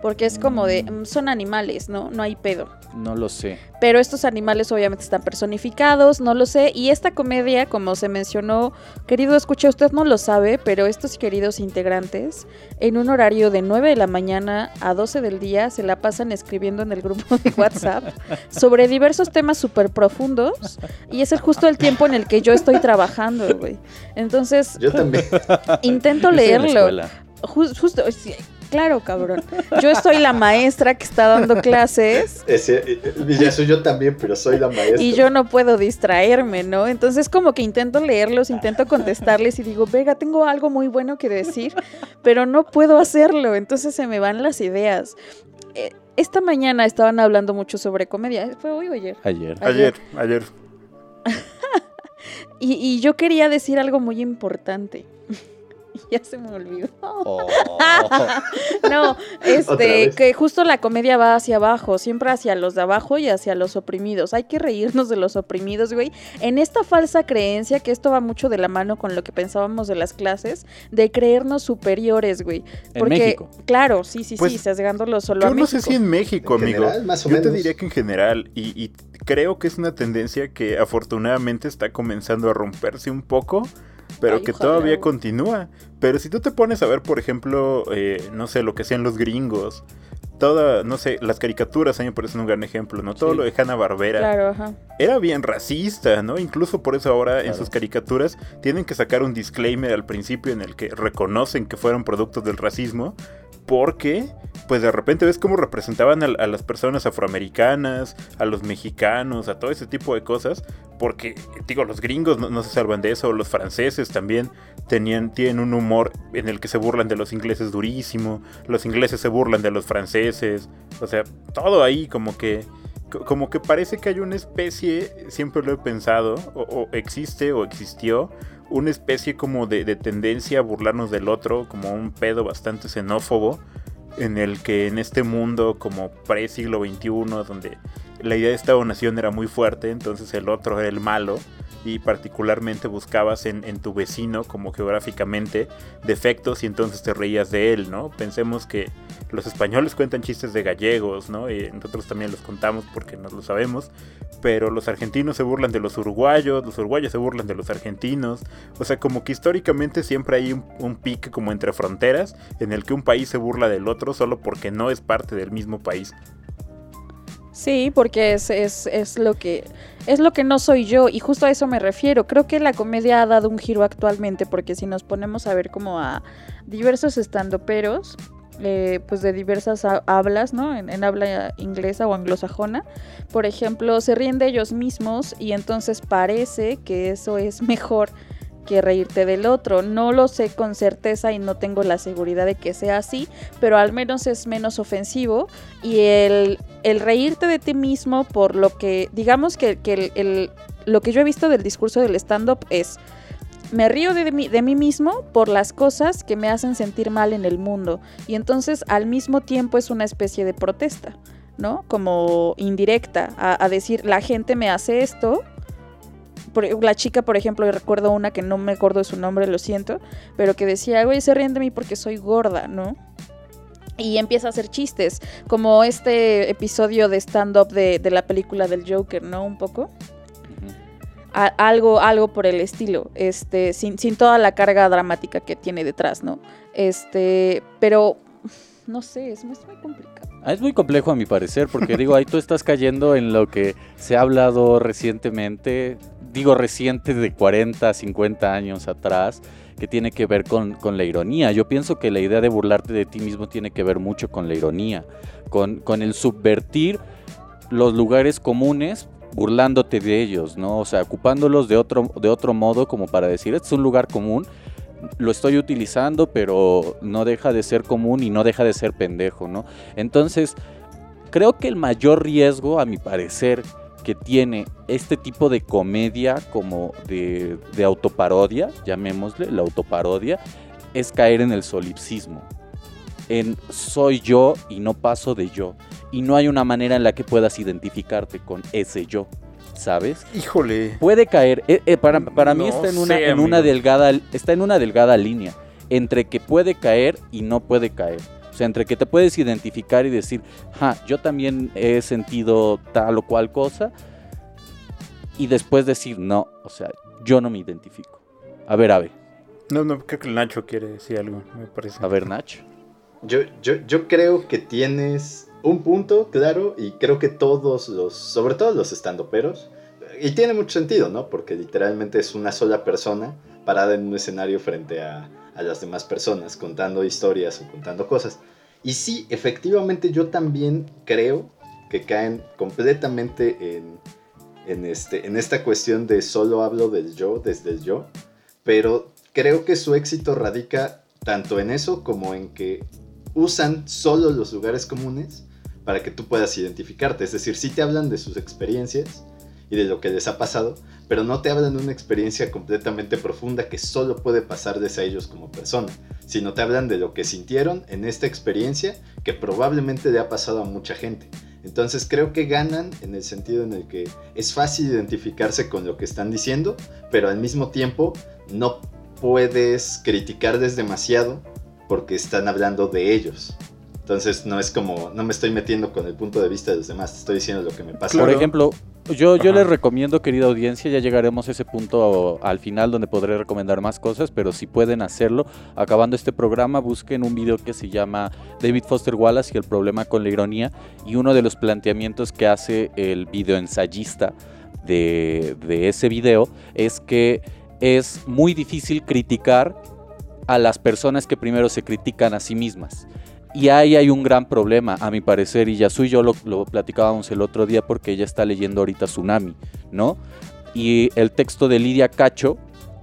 [SPEAKER 2] Porque es como de,
[SPEAKER 1] Mm.
[SPEAKER 2] son animales, ¿no? No hay pedo.
[SPEAKER 1] No lo sé.
[SPEAKER 2] Pero estos animales obviamente están personificados, no lo sé. Y esta comedia, como se mencionó, querido escucha, usted no lo sabe, pero estos queridos integrantes, en un horario de 9 de la mañana a 12 del día, se la pasan escribiendo en el grupo de WhatsApp sobre diversos temas súper profundos. Y es el justo el tiempo en el que yo estoy trabajando, güey. Entonces,
[SPEAKER 3] Yo también.
[SPEAKER 2] intento
[SPEAKER 1] Yo
[SPEAKER 2] leerlo. justo, sí, claro, cabrón. Yo soy la maestra que está dando clases
[SPEAKER 3] Ese, eh, eh, ya soy yo también, pero soy la maestra.
[SPEAKER 2] y yo no puedo distraerme, ¿no? Entonces como que intento leerlos, intento contestarles y digo, Vega, tengo algo muy bueno que decir, pero no puedo hacerlo, entonces se me van las ideas. Eh, esta mañana estaban hablando mucho sobre comedia, ¿fue hoy o ayer?
[SPEAKER 1] Ayer.
[SPEAKER 4] Ayer, ayer.
[SPEAKER 2] Y, y yo quería decir algo muy importante. Y ya se me olvidó.
[SPEAKER 1] Oh.
[SPEAKER 2] No, este, que justo la comedia va hacia abajo, siempre hacia los de abajo y hacia los oprimidos. Hay que reírnos de los oprimidos, güey. En esta falsa creencia, que esto va mucho de la mano con lo que pensábamos de las clases, de creernos superiores, güey.
[SPEAKER 1] En
[SPEAKER 2] Porque,
[SPEAKER 1] México.
[SPEAKER 2] claro, sí, sí,
[SPEAKER 4] Pues,
[SPEAKER 2] sí, sesgándolo solo a
[SPEAKER 4] Yo no sé
[SPEAKER 2] México.
[SPEAKER 4] si en México,
[SPEAKER 3] En
[SPEAKER 4] amigo.
[SPEAKER 3] general, más o
[SPEAKER 4] Yo te diría que en general, y, y creo que es una tendencia que afortunadamente está comenzando a romperse un poco, pero
[SPEAKER 2] Ay,
[SPEAKER 4] que
[SPEAKER 2] ojalá,
[SPEAKER 4] todavía continúa. Pero si tú te pones a ver, por ejemplo, eh, no sé, lo que hacían los gringos, toda, no sé, las caricaturas a mí me parecen un gran ejemplo, ¿no? Todo
[SPEAKER 1] Sí.
[SPEAKER 4] lo de Hanna Barbera
[SPEAKER 2] Claro, ajá.
[SPEAKER 4] era bien racista, ¿no? Incluso por eso ahora en sus caricaturas tienen que sacar un disclaimer al principio en el que reconocen que fueron productos del racismo, porque pues de repente ves cómo representaban a, las personas afroamericanas, a los mexicanos, a todo ese tipo de cosas, porque digo, los gringos no, se salvan de eso, los franceses también tenían, tienen un humor en el que se burlan de los ingleses durísimo, los ingleses se burlan de los franceses, o sea, todo ahí como que co- como que parece que hay una especie, siempre lo he pensado, o, o existe o existió, una especie como de, de tendencia a burlarnos del otro, como un pedo bastante xenófobo, en el que en este mundo como pre-siglo XXI, donde la idea de Estado-Nación era muy fuerte, entonces el otro era el malo, y particularmente buscabas en, tu vecino, como geográficamente, defectos y entonces te reías de él, ¿no? Pensemos que los españoles cuentan chistes de gallegos, ¿no? Y nosotros también los contamos porque nos lo sabemos, pero los argentinos se burlan de los uruguayos, los uruguayos se burlan de los argentinos, o sea, como que históricamente siempre hay un, un pique como entre fronteras en el que un país se burla del otro solo porque no es parte del mismo país.
[SPEAKER 2] Sí, porque es, es, es, lo que es lo que no soy yo y justo a eso me refiero. Creo que la comedia ha dado un giro actualmente porque si nos ponemos a ver como a diversos estandoperos, eh, pues de diversas hablas, ¿no? En, en, habla inglesa o anglosajona, por ejemplo, se ríen de ellos mismos y entonces parece que eso es mejor que reírte del otro. No lo sé con certeza y no tengo la seguridad de que sea así, pero al menos es menos ofensivo y el, el reírte de ti mismo por lo que, digamos que, que el, lo que yo he visto del discurso del stand-up es, me río de mí, de mí mismo por las cosas que me hacen sentir mal en el mundo y entonces al mismo tiempo es una especie de protesta. ¿no? Como indirecta, a, decir, la gente me hace esto, la chica, por ejemplo, recuerdo una que no me acuerdo de su nombre, lo siento, pero que decía, güey, se ríen de mí porque soy gorda, ¿no? Y empieza a hacer chistes, como este episodio de stand-up de, la película del Joker, ¿no? Un poco. algo, algo por el estilo, este, sin, sin toda la carga dramática que tiene detrás, ¿no? Este, pero no sé, es muy, complicado.
[SPEAKER 1] Ah, es muy complejo a mi parecer, porque digo, ahí tú estás cayendo en lo que se ha hablado recientemente digo reciente de 40, 50 años atrás, que tiene que ver con, la ironía. Yo pienso que la idea de burlarte de ti mismo tiene que ver mucho con la ironía, con, con el subvertir los lugares comunes burlándote de ellos, ¿no? O sea, ocupándolos de otro, de otro modo como para decir, este es un lugar común, lo estoy utilizando, pero no deja de ser común y no deja de ser pendejo, ¿no? Entonces, creo que el mayor riesgo, a mi parecer, que tiene este tipo de comedia como de, autoparodia, llamémosle, la autoparodia, es caer en el solipsismo. En soy yo y no paso de yo. Y no hay una manera en la que puedas identificarte con ese yo. ¿Sabes?
[SPEAKER 4] Híjole.
[SPEAKER 1] Puede caer. Eh, eh, para, mí está en una, en una delgada. Está en una delgada línea. Entre que puede caer y no puede caer. O sea, entre que te puedes identificar y decir, ja, yo también he sentido tal o cual cosa, y después decir, no, o sea, yo no me identifico. A ver, Ave.
[SPEAKER 4] No, no, creo que Nacho quiere decir algo, me parece.
[SPEAKER 1] A ver, Nacho.
[SPEAKER 3] Yo, yo, yo creo que tienes un punto, claro, y creo que todos los, sobre todo los estandoperos, y tiene mucho sentido, ¿no? Porque literalmente es una sola persona parada en un escenario frente a a las demás personas, contando historias o contando cosas. Y sí, efectivamente yo también creo que caen completamente en, en, este, en esta cuestión de solo hablo del yo, desde el yo, pero creo que su éxito radica tanto en eso como en que usan solo los lugares comunes para que tú puedas identificarte. Es decir, sí te hablan de sus experiencias y de lo que les ha pasado, pero no te hablan de una experiencia completamente profunda que solo puede pasarles a ellos como persona, sino te hablan de lo que sintieron en esta experiencia que probablemente le ha pasado a mucha gente. Entonces creo que ganan en el sentido en el que es fácil identificarse con lo que están diciendo, pero al mismo tiempo no puedes criticarles demasiado porque están hablando de ellos. Entonces no es como, no me estoy metiendo con el punto de vista de los demás, estoy diciendo lo que me pasa.
[SPEAKER 1] Por ejemplo, yo, yo les recomiendo, querida audiencia, ya llegaremos a ese punto al final donde podré recomendar más cosas, pero si pueden hacerlo, acabando este programa, busquen un video que se llama David Foster Wallace y el problema con la ironía, y uno de los planteamientos que hace el videoensayista de, de ese video es que es muy difícil criticar a las personas que primero se critican a sí mismas. Y ahí hay un gran problema, a mi parecer, y Yasu y yo lo, lo platicábamos el otro día porque ella está leyendo ahorita Tsunami, ¿no? Y el texto de Lidia Cacho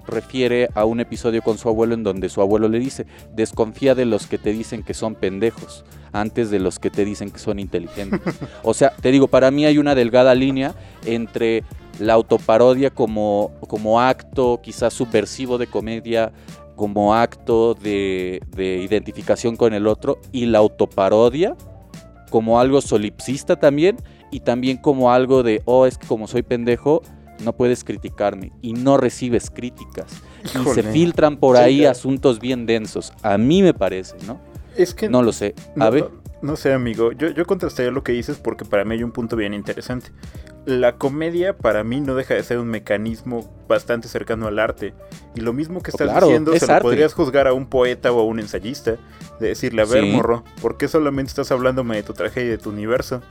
[SPEAKER 1] refiere a un episodio con su abuelo en donde su abuelo le dice, desconfía de los que te dicen que son pendejos antes de los que te dicen que son inteligentes. O sea, te digo, para mí hay una delgada línea entre la autoparodia como, como acto quizás subversivo de comedia como acto de, identificación con el otro y la autoparodia como algo solipsista también y también como algo de, oh, es que como soy pendejo, no puedes criticarme y no recibes críticas. Y se filtran por ahí asuntos bien densos. A mí me parece, ¿no?
[SPEAKER 4] Es que...
[SPEAKER 1] No lo sé. A ver.
[SPEAKER 4] No sé, amigo. Yo, yo contrastaría lo que dices porque para mí hay un punto bien interesante. La comedia para mí no deja de ser un mecanismo bastante cercano al arte. Y lo mismo que estás diciendo se lo podrías juzgar a un poeta o a un ensayista. De decirle, a ver, morro, ¿por qué solamente estás hablándome de tu tragedia y de tu universo?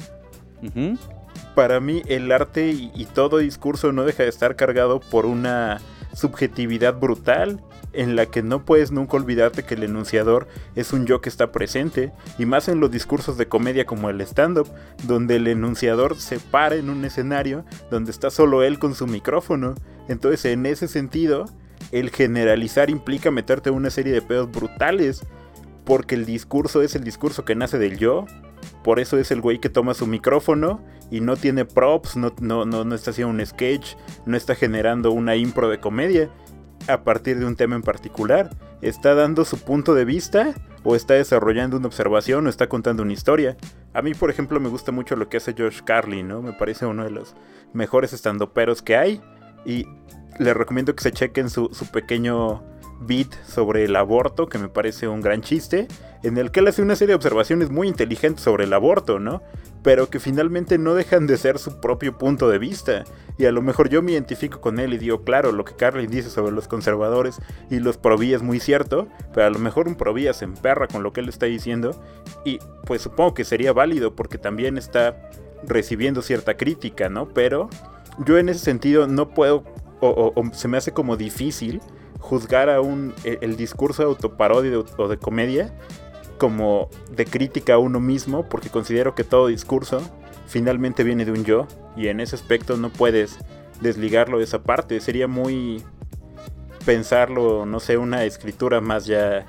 [SPEAKER 4] Para mí el arte y, y todo discurso no deja de estar cargado por una subjetividad brutal en la que no puedes nunca olvidarte que el enunciador es un yo que está presente, y más en los discursos de comedia como el stand-up, donde el enunciador se para en un escenario donde está solo él con su micrófono. Entonces, en ese sentido, el generalizar implica meterte una serie de pedos brutales, porque el discurso es el discurso que nace del yo, por eso es el güey que toma su micrófono y no tiene props, no, no, no, no está haciendo un sketch, no está generando una impro de comedia a partir de un tema en particular. Está dando su punto de vista o está desarrollando una observación o está contando una historia. A mí, por ejemplo, me gusta mucho lo que hace Josh Carlin, ¿no? Me parece uno de los mejores estandoperos que hay y les recomiendo que se chequen su, su pequeño beat sobre el aborto, que me parece un gran chiste, en el que él hace una serie de observaciones muy inteligentes sobre el aborto, ¿no? Pero que finalmente no dejan de ser su propio punto de vista. Y a lo mejor yo me identifico con él y digo, claro, lo que Carlin dice sobre los conservadores y los proví es muy cierto, pero a lo mejor un proví se emperra con lo que él está diciendo y pues supongo que sería válido porque también está recibiendo cierta crítica, ¿no? Pero yo en ese sentido no puedo, o, o- se me hace como difícil juzgar a un, el, el discurso de autoparodia o de comedia como de crítica a uno mismo, porque considero que todo discurso finalmente viene de un yo, y en ese aspecto no puedes desligarlo de esa parte. Sería muy pensarlo, no sé, una escritura más ya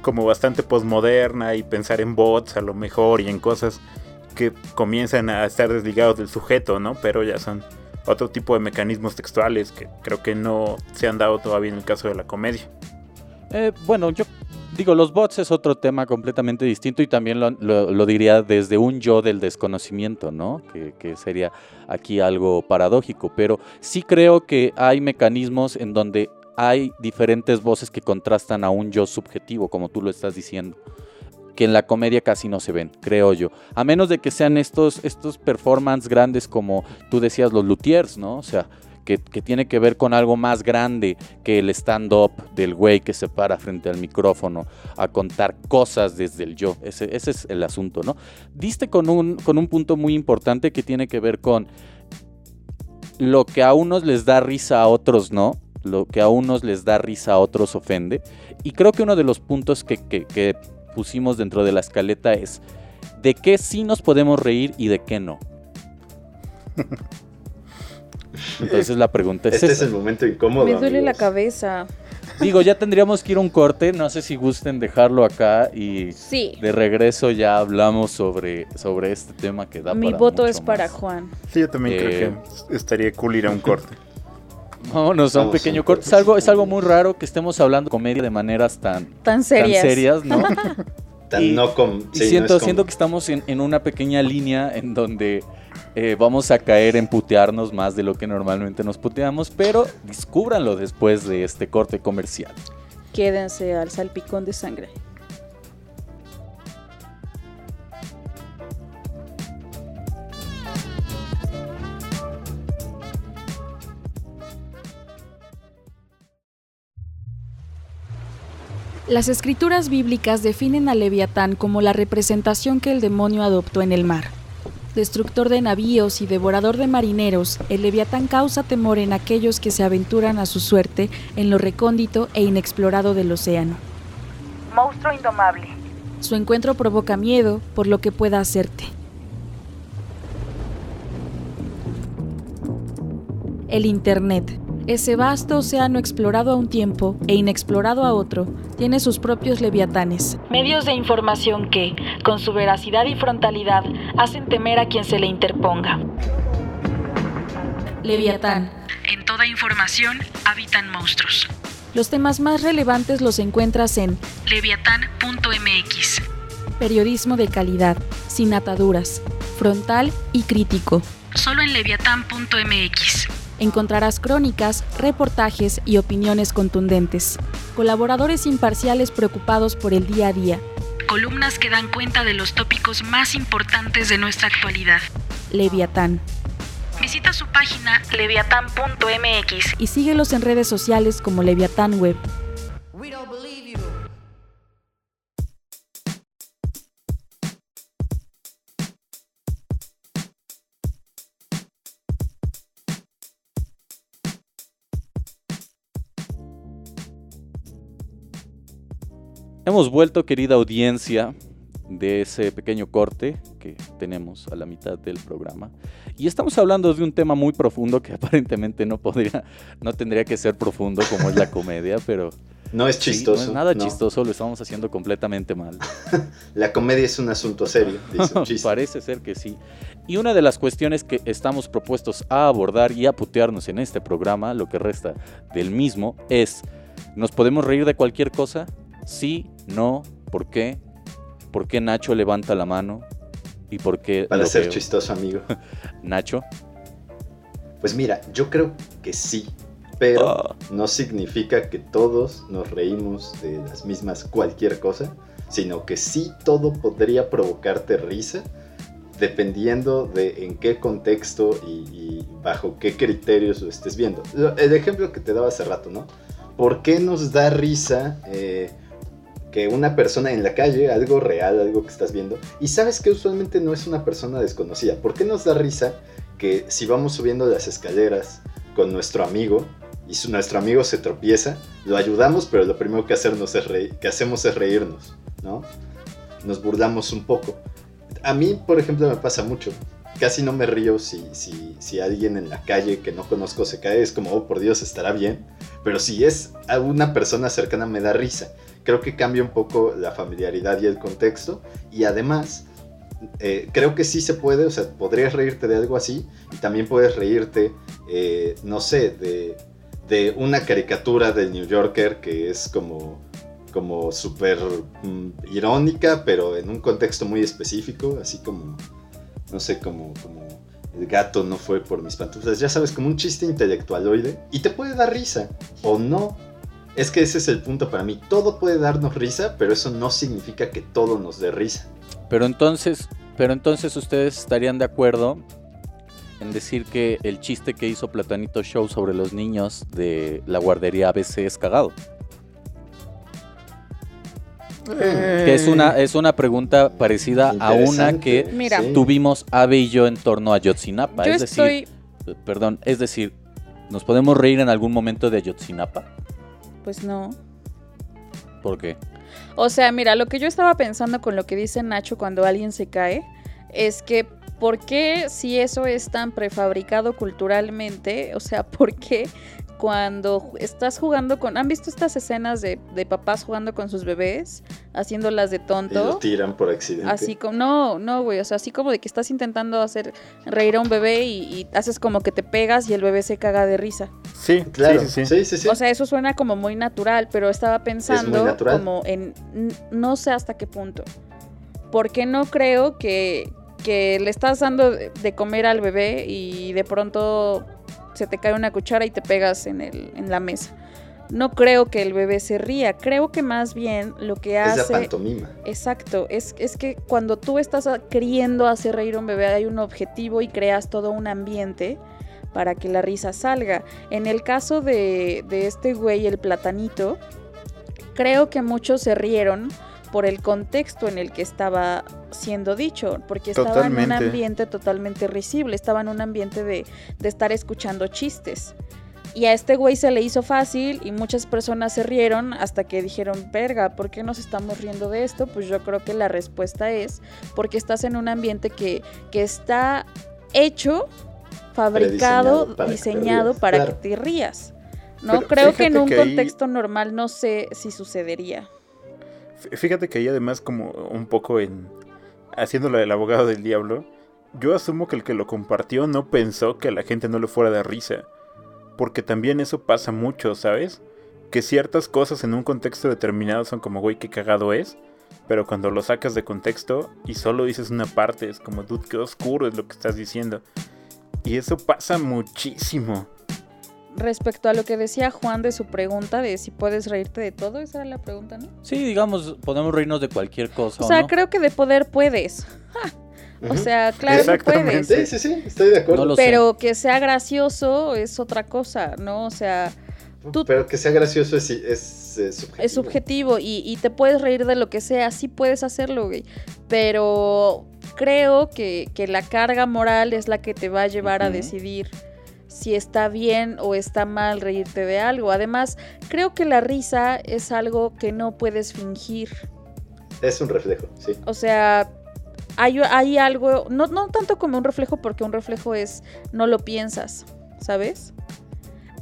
[SPEAKER 4] como bastante posmoderna y pensar en bots a lo mejor y en cosas que comienzan a estar desligados del sujeto, ¿no? Pero ya son otro tipo de mecanismos textuales que creo que no se han dado todavía en el caso de la comedia.
[SPEAKER 1] Eh, bueno, yo digo, los bots es otro tema completamente distinto y también lo, diría desde un yo del desconocimiento, ¿no? Que, que sería aquí algo paradójico, pero sí creo que hay mecanismos en donde hay diferentes voces que contrastan a un yo subjetivo, como tú lo estás diciendo que en la comedia casi no se ven, creo yo. A menos de que sean estos, estos performances grandes como tú decías, los luthiers, ¿no? O sea, que, tiene que ver con algo más grande que el stand-up del güey que se para frente al micrófono a contar cosas desde el yo. Ese, ese es el asunto, ¿no? Diste con un, con un punto muy importante que tiene que ver con lo que a unos les da risa, a otros no. Lo que a unos les da risa, a otros ofende. Y creo que uno de los puntos que, que- que pusimos dentro de la escaleta es de qué sí nos podemos reír y de qué no. Entonces la pregunta es
[SPEAKER 3] Este es el momento incómodo.
[SPEAKER 5] Me duele la cabeza.
[SPEAKER 1] Digo, ya tendríamos que ir a un corte. No sé si gusten dejarlo acá y
[SPEAKER 5] Sí.
[SPEAKER 1] de regreso ya hablamos sobre, sobre este tema que da
[SPEAKER 5] Mi
[SPEAKER 1] para
[SPEAKER 5] voto
[SPEAKER 1] mucho
[SPEAKER 5] es para
[SPEAKER 1] más.
[SPEAKER 5] Juan.
[SPEAKER 4] Sí, yo también
[SPEAKER 1] Eh,
[SPEAKER 4] creo que estaría cool ir a un corte.
[SPEAKER 1] Vámonos a un
[SPEAKER 3] Vamos
[SPEAKER 1] pequeño corte.
[SPEAKER 3] corte.
[SPEAKER 1] Es algo, es algo muy raro que estemos hablando de comedia de maneras tan,
[SPEAKER 5] Tan serias.
[SPEAKER 1] tan serias, ¿no?
[SPEAKER 3] Tan
[SPEAKER 1] Y-
[SPEAKER 3] no com-
[SPEAKER 1] Y
[SPEAKER 3] sí, no
[SPEAKER 1] siento,
[SPEAKER 3] es como-
[SPEAKER 1] siento que estamos en, en una pequeña línea en donde eh, vamos a caer en putearnos más de lo que normalmente nos puteamos, pero descúbranlo después de este corte comercial.
[SPEAKER 5] Quédense al salpicón de sangre.
[SPEAKER 2] Las escrituras bíblicas definen a Leviatán como la representación que el demonio adoptó en el mar. Destructor de navíos y devorador de marineros, el Leviatán causa temor en aquellos que se aventuran a su suerte en lo recóndito e inexplorado del océano.
[SPEAKER 6] Monstruo indomable.
[SPEAKER 2] Su encuentro provoca miedo por lo que pueda hacerte. El Internet. Ese vasto océano explorado a un tiempo e inexplorado a otro, tiene sus propios leviatanes. Medios de información que, con su veracidad y frontalidad, hacen temer a quien se le interponga. Leviatán. En toda información habitan monstruos. Los temas más relevantes los encuentras en leviatán.mx. Periodismo de calidad, sin ataduras, frontal y crítico. Solo en leviatán.mx. Encontrarás crónicas, reportajes y opiniones contundentes. Colaboradores imparciales preocupados por el día a día. Columnas que dan cuenta de los tópicos más importantes de nuestra actualidad. Leviatán. Visita su página leviatán.mx y síguelos en redes sociales como Leviatán Web.
[SPEAKER 1] Hemos vuelto, querida audiencia, de ese pequeño corte que tenemos a la mitad del programa. Y estamos hablando de un tema muy profundo que aparentemente no podría, no tendría que ser profundo como es la comedia, pero
[SPEAKER 3] No es
[SPEAKER 1] sí,
[SPEAKER 3] chistoso.
[SPEAKER 1] no es nada
[SPEAKER 3] no.
[SPEAKER 1] chistoso, lo estamos haciendo completamente mal.
[SPEAKER 3] La comedia es un asunto serio, dice un chiste.
[SPEAKER 1] Parece ser que sí. Y una de las cuestiones que estamos propuestos a abordar y a putearnos en este programa, lo que resta del mismo, es, ¿nos podemos reír de cualquier cosa? Sí, no, ¿por qué? ¿Por qué Nacho levanta la mano? ¿Y por qué
[SPEAKER 3] Para ser
[SPEAKER 1] veo?
[SPEAKER 3] chistoso, amigo.
[SPEAKER 1] Nacho?
[SPEAKER 3] Pues mira, yo creo que sí, pero
[SPEAKER 1] Ah.
[SPEAKER 3] no significa que todos nos reímos de las mismas cualquier cosa, sino que sí todo podría provocarte risa dependiendo de en qué contexto y, y bajo qué criterios lo estés viendo. El ejemplo que te daba hace rato, ¿no? ¿Por qué nos da risa eh, que una persona en la calle, algo real, algo que estás viendo, y sabes que usualmente no es una persona desconocida? ¿Por qué nos da risa que si vamos subiendo las escaleras con nuestro amigo y su- nuestro amigo se tropieza, lo ayudamos, pero lo primero que, hacemos es reírnos, ¿no? Nos burlamos un poco. A mí, por ejemplo, me pasa mucho. Casi no me río si, si, si alguien en la calle que no conozco se cae, es como, oh, por Dios, estará bien. Pero si es a una persona cercana, me da risa. Creo que cambia un poco la familiaridad y el contexto. Y además, eh, creo que sí se puede, o sea, podrías reírte de algo así y también puedes reírte, eh, no sé, de, de una caricatura del New Yorker que es como, como súper mm, irónica, pero en un contexto muy específico, así como, no sé, como, como el gato no fue por mis pantuflas, ya sabes, como un chiste intelectualoide y te puede dar risa o no. Es que ese es el punto para mí. Todo puede darnos risa, pero eso no significa que todo nos dé risa.
[SPEAKER 1] Pero entonces, pero entonces ustedes estarían de acuerdo en decir que el chiste que hizo Platanito Show sobre los niños de la guardería ABC es cagado. Que es una, es una pregunta parecida a una que
[SPEAKER 2] Mira.
[SPEAKER 1] tuvimos Ave y yo en torno a Ayotzinapa.
[SPEAKER 2] Yo
[SPEAKER 1] es decir,
[SPEAKER 2] estoy,
[SPEAKER 1] perdón, es decir, ¿nos podemos reír en algún momento de Ayotzinapa?
[SPEAKER 2] Pues no.
[SPEAKER 1] ¿Por qué?
[SPEAKER 2] O sea, mira, lo que yo estaba pensando con lo que dice Nacho cuando alguien se cae es que ¿por qué si eso es tan prefabricado culturalmente? O sea, ¿por qué cuando estás jugando con... ¿Han visto estas escenas de, de papás jugando con sus bebés? Haciéndolas de
[SPEAKER 3] Y lo
[SPEAKER 2] tonto.
[SPEAKER 3] tiran por accidente.
[SPEAKER 2] Así como, no, no, güey, o sea, así como de que estás intentando hacer reír a un bebé y, y haces como que te pegas y el bebé se caga de risa.
[SPEAKER 4] Sí,
[SPEAKER 3] Claro,
[SPEAKER 4] sí, sí, sí.
[SPEAKER 3] sí, sí, sí.
[SPEAKER 2] O sea, eso suena como muy natural, pero estaba pensando
[SPEAKER 3] natural.
[SPEAKER 2] como en no sé hasta qué punto. Porque no creo que, que le estás dando de comer al bebé y de pronto se te cae una cuchara y te pegas en, el, en la mesa. No creo que el bebé se ría, creo que más bien lo que
[SPEAKER 3] es la
[SPEAKER 2] hace...
[SPEAKER 3] pantomima.
[SPEAKER 2] Exacto, es, es que cuando tú estás queriendo hacer reír a un bebé hay un objetivo y creas todo un ambiente para que la risa salga. En el caso de, de este güey, el platanito, creo que muchos se rieron por el contexto en el que estaba siendo dicho, porque estaba en un ambiente totalmente risible, estaba en un ambiente de, de estar escuchando chistes. Y a este güey se le hizo fácil y muchas personas se rieron hasta que dijeron, verga, ¿por qué nos estamos riendo de esto? Pues yo creo que la respuesta es porque estás en un ambiente que, que está hecho, fabricado,
[SPEAKER 3] Prediseñado para que te
[SPEAKER 2] diseñado
[SPEAKER 3] rías,
[SPEAKER 2] para
[SPEAKER 3] claro.
[SPEAKER 2] que te rías. No
[SPEAKER 4] Pero
[SPEAKER 2] creo que en un
[SPEAKER 4] que ahí-
[SPEAKER 2] contexto normal no sé si sucedería.
[SPEAKER 4] Fíjate que ahí además como un poco en haciéndolo del abogado del diablo, yo asumo que el que lo compartió no pensó que a la gente no le fuera de risa. Porque también eso pasa mucho, ¿sabes? Que ciertas cosas en un contexto determinado son como, güey, qué cagado es. Pero cuando lo sacas de contexto y solo dices una parte, es como, dude, qué oscuro es lo que estás diciendo. Y eso pasa muchísimo.
[SPEAKER 2] Respecto a lo que decía Juan de su pregunta de si puedes reírte de todo, esa era la pregunta, ¿no?
[SPEAKER 1] Sí, digamos, podemos reírnos de cualquier cosa.
[SPEAKER 2] O sea,
[SPEAKER 1] no?
[SPEAKER 2] creo que de poder puedes. O sea, claro que
[SPEAKER 4] Exactamente.
[SPEAKER 2] puedes.
[SPEAKER 3] Sí, sí, sí, estoy de acuerdo.
[SPEAKER 1] No lo sé.
[SPEAKER 2] Pero que sea gracioso es otra cosa, ¿no? O sea, tú-
[SPEAKER 3] Pero que sea gracioso es, es, es subjetivo.
[SPEAKER 2] es subjetivo y, y te puedes reír de lo que sea, sí puedes hacerlo, güey. Pero creo que, que la carga moral es la que te va a llevar a decidir si está bien o está mal reírte de algo. Además, creo que la risa es algo que no puedes fingir.
[SPEAKER 3] Es un reflejo, sí.
[SPEAKER 2] O sea, hay, hay algo, no, no tanto como un reflejo, porque un reflejo es, no lo piensas, ¿sabes?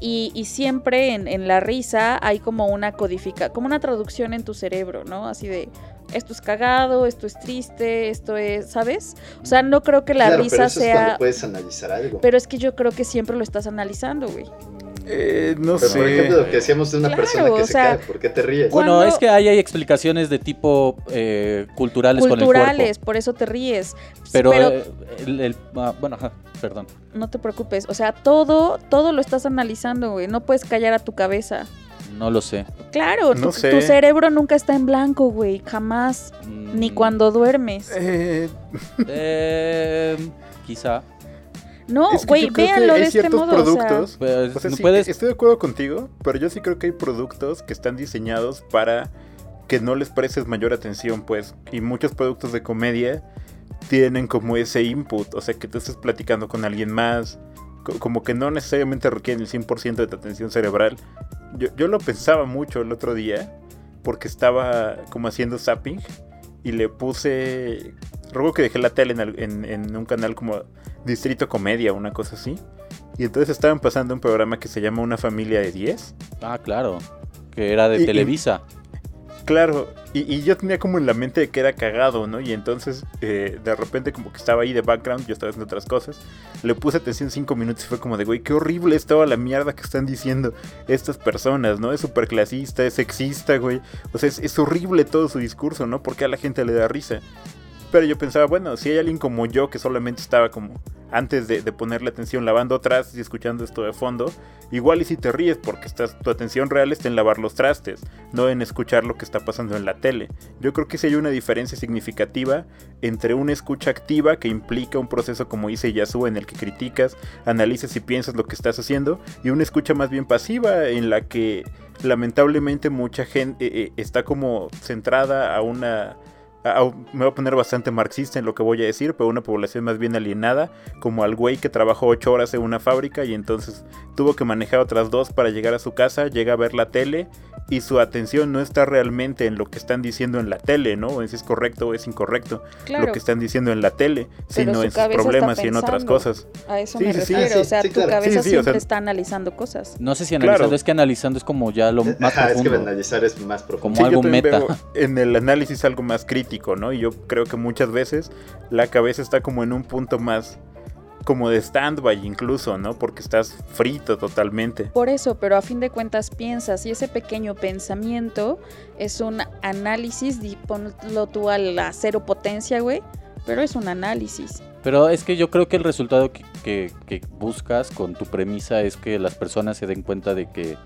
[SPEAKER 2] Y, y siempre en, en la risa hay como una codifica, como una traducción en tu cerebro, ¿no? Así de, esto es cagado, esto es triste, esto es, ¿sabes? O sea, no creo que la
[SPEAKER 3] Claro,
[SPEAKER 2] risa
[SPEAKER 3] pero eso es
[SPEAKER 2] sea...
[SPEAKER 3] cuando puedes analizar algo.
[SPEAKER 2] Pero es que yo creo que siempre lo estás analizando, güey.
[SPEAKER 4] Eh, no
[SPEAKER 3] Pero,
[SPEAKER 4] sé.
[SPEAKER 3] por ejemplo, lo que decíamos de una
[SPEAKER 2] Claro,
[SPEAKER 3] persona que se
[SPEAKER 2] sea,
[SPEAKER 3] cae, ¿por qué te ríes?
[SPEAKER 2] Cuando-
[SPEAKER 1] Bueno, es que ahí hay explicaciones de tipo eh, culturales, con el
[SPEAKER 2] Culturales, por eso te ríes.
[SPEAKER 1] Pero,
[SPEAKER 2] Pero
[SPEAKER 1] eh, el, el- ah, bueno, ajá, perdón.
[SPEAKER 2] no te preocupes, o sea, todo, todo lo estás analizando, güey. No puedes callar a tu cabeza.
[SPEAKER 1] No lo sé.
[SPEAKER 2] Claro,
[SPEAKER 4] No
[SPEAKER 2] tu,
[SPEAKER 4] sé.
[SPEAKER 2] tu cerebro nunca está en blanco, güey, jamás.
[SPEAKER 1] Mm,
[SPEAKER 2] Ni cuando duermes.
[SPEAKER 4] Eh,
[SPEAKER 1] eh, quizá.
[SPEAKER 2] No,
[SPEAKER 4] es que
[SPEAKER 2] güey,
[SPEAKER 4] creo que
[SPEAKER 2] véanlo
[SPEAKER 4] hay
[SPEAKER 2] de este
[SPEAKER 4] ciertos
[SPEAKER 2] modo. o sea,
[SPEAKER 4] productos.
[SPEAKER 1] Pues,
[SPEAKER 4] O sea,
[SPEAKER 1] no
[SPEAKER 4] sí,
[SPEAKER 1] puedes,
[SPEAKER 4] estoy de acuerdo contigo, pero yo sí creo que hay productos que están diseñados para que no les prestes mayor atención, pues. Y muchos productos de comedia tienen como ese input, o sea, que tú estés platicando con alguien más, co- como que no necesariamente requieren el 100% de tu atención cerebral. Yo, yo lo pensaba mucho el otro día, porque estaba como haciendo zapping y le puse... Ruego que dejé la tele en, en- en un canal como Distrito Comedia, una cosa así. Y entonces estaban pasando un programa que se llama Una familia de 10.
[SPEAKER 1] Ah, claro. Que era de
[SPEAKER 4] Y- y-
[SPEAKER 1] Televisa.
[SPEAKER 4] Claro, y, yo tenía como en la mente que era cagado, ¿no? Y entonces eh, de repente como que estaba ahí de background, yo estaba haciendo otras cosas. Le puse atención cinco minutos y fue como de, güey, qué horrible es toda la mierda que están diciendo estas personas, ¿no? Es súper clasista, es sexista, güey. O sea, es horrible todo su discurso, ¿no? Porque a la gente le da risa. Pero yo pensaba, bueno, si hay alguien como yo que solamente estaba como antes de, de ponerle atención lavando trastes y escuchando esto de fondo, igual y si te ríes porque estás, tu atención real está en lavar los trastes, no en escuchar lo que está pasando en la tele. Yo creo que sí hay una diferencia significativa entre una escucha activa que implica un proceso como dice Yasu en el que criticas, analizas y piensas lo que estás haciendo, y una escucha más bien pasiva en la que lamentablemente mucha gente eh, eh, está como centrada a una me voy a poner bastante marxista en lo que voy a decir, pero una población más bien alienada, como al güey que trabajó ocho horas en una fábrica y entonces tuvo que manejar otras dos para llegar a su casa, llega a ver la tele y su atención no está realmente en lo que están diciendo en la tele, ¿no? En si es correcto o es incorrecto
[SPEAKER 2] claro,
[SPEAKER 4] lo que están diciendo en la tele, sino
[SPEAKER 2] su
[SPEAKER 4] en sus problemas y en otras cosas.
[SPEAKER 2] a eso
[SPEAKER 4] Sí,
[SPEAKER 2] me
[SPEAKER 4] sí, sí.
[SPEAKER 2] refiero.
[SPEAKER 3] Ah, sí,
[SPEAKER 2] o sea,
[SPEAKER 3] sí,
[SPEAKER 2] tu
[SPEAKER 3] claro.
[SPEAKER 2] cabeza
[SPEAKER 4] Sí, sí, o
[SPEAKER 2] siempre
[SPEAKER 4] sea-
[SPEAKER 2] está analizando cosas.
[SPEAKER 1] No sé si analizando,
[SPEAKER 4] Claro.
[SPEAKER 1] es que analizando es como ya lo más
[SPEAKER 3] Ajá, es que
[SPEAKER 1] profundo.
[SPEAKER 3] analizar es más profundo.
[SPEAKER 1] Como algo meta.
[SPEAKER 4] veo en el análisis algo más crítico, ¿no? Y yo creo que muchas veces la cabeza está como en un punto más como de stand-by incluso, ¿no? Porque estás frito totalmente.
[SPEAKER 2] Por eso, pero a fin de cuentas piensas y ese pequeño pensamiento es un análisis, di- ponlo tú a la cero potencia, güey, pero es un análisis.
[SPEAKER 1] Pero es que yo creo que el resultado que, que- que buscas con tu premisa es que las personas se den cuenta de que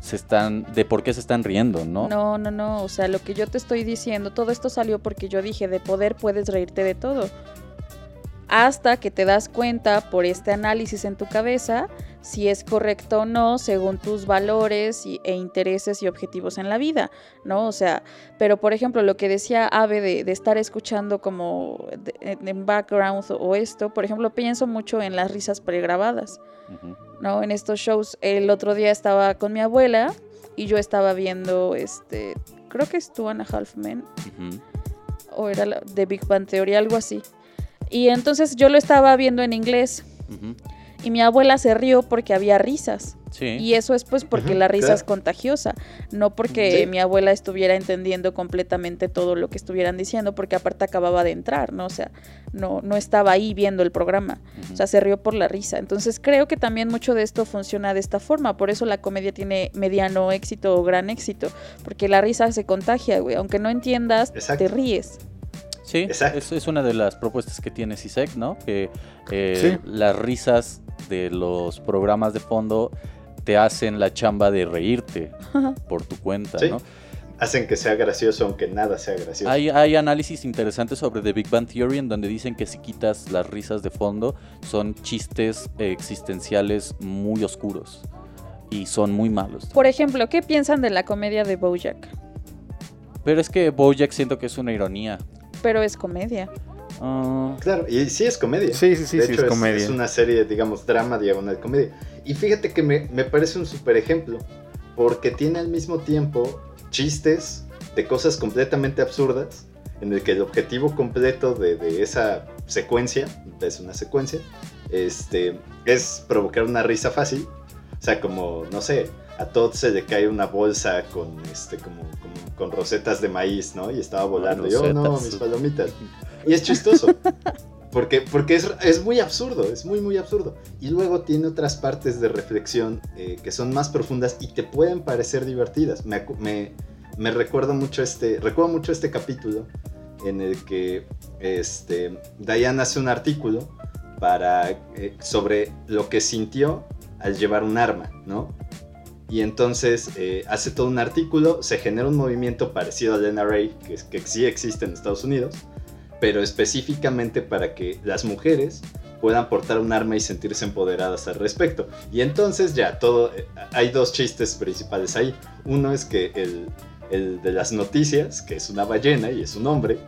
[SPEAKER 1] se están, de por qué se están riendo, ¿no?
[SPEAKER 2] No, no, no, o sea, lo que yo te estoy diciendo, todo esto salió porque yo dije, de poder puedes reírte de todo. Hasta que te das cuenta por este análisis en tu cabeza si es correcto o no según tus valores y- e intereses y objetivos en la vida, ¿no? O sea, pero por ejemplo, lo que decía Ave de, de estar escuchando como en background o esto, por ejemplo, pienso mucho en las risas pregrabadas. ¿no? En estos shows. El otro día estaba con mi abuela y yo estaba viendo, este, creo que es Two and a Half Men, o era la- de Big Bang Theory, algo así. Y entonces yo lo estaba viendo en inglés y mi abuela se rió porque había risas.
[SPEAKER 1] Sí.
[SPEAKER 2] Y eso es pues porque la risa
[SPEAKER 3] claro.
[SPEAKER 2] es contagiosa, no porque
[SPEAKER 3] Sí.
[SPEAKER 2] mi abuela estuviera entendiendo completamente todo lo que estuvieran diciendo, porque aparte acababa de entrar, ¿no? O sea, no, no estaba ahí viendo el programa. O sea, se rió por la risa. Entonces creo que también mucho de esto funciona de esta forma. Por eso la comedia tiene mediano éxito o gran éxito. Porque la risa se contagia, güey. Aunque no entiendas,
[SPEAKER 3] Exacto.
[SPEAKER 2] te ríes.
[SPEAKER 1] Sí,
[SPEAKER 3] Exacto.
[SPEAKER 1] es, es una de las propuestas que tiene CISEC, ¿no? Que eh,
[SPEAKER 4] Sí.
[SPEAKER 1] las risas de los programas de fondo te hacen la chamba de reírte por tu cuenta,
[SPEAKER 3] Sí.
[SPEAKER 1] ¿no?
[SPEAKER 3] Hacen que sea gracioso aunque nada sea gracioso.
[SPEAKER 1] Hay, hay análisis interesantes sobre The Big Bang Theory en donde dicen que si quitas las risas de fondo son chistes existenciales muy oscuros y son muy malos.
[SPEAKER 2] Por ejemplo, ¿qué piensan de la comedia de Bojack?
[SPEAKER 1] Pero es que Bojack siento que es una ironía.
[SPEAKER 2] Pero es comedia.
[SPEAKER 1] Ah,
[SPEAKER 3] Claro, y sí es comedia.
[SPEAKER 4] Sí, sí, sí,
[SPEAKER 3] de
[SPEAKER 4] sí,
[SPEAKER 3] hecho,
[SPEAKER 4] es
[SPEAKER 3] es,
[SPEAKER 4] comedia.
[SPEAKER 3] es una serie, digamos, drama diagonal comedia. Y fíjate que me, me parece un super ejemplo, porque tiene al mismo tiempo chistes de cosas completamente absurdas, en el que el objetivo completo de, de esa secuencia, es una secuencia, este, es provocar una risa fácil. O sea, como, no sé, a Todd se le cae una bolsa con, este, como, como- con rosetas de maíz, ¿no? Y estaba volando. Y, oh, no, mis palomitas. Y es chistoso. Porque, porque es, es muy absurdo, es muy, muy absurdo. Y luego tiene otras partes de reflexión eh, que son más profundas y te pueden parecer divertidas. Me, me, me recuerdo mucho este, recuerdo mucho este capítulo en el que este, Diane hace un artículo para, eh, sobre lo que sintió al llevar un arma, ¿no? Y entonces eh, hace todo un artículo, se genera un movimiento parecido al NRA, que, que sí existe en Estados Unidos, pero específicamente para que las mujeres puedan portar un arma y sentirse empoderadas al respecto. Y entonces ya todo, eh, hay dos chistes principales ahí. Uno es que el, el de las noticias, que es una ballena y es un hombre,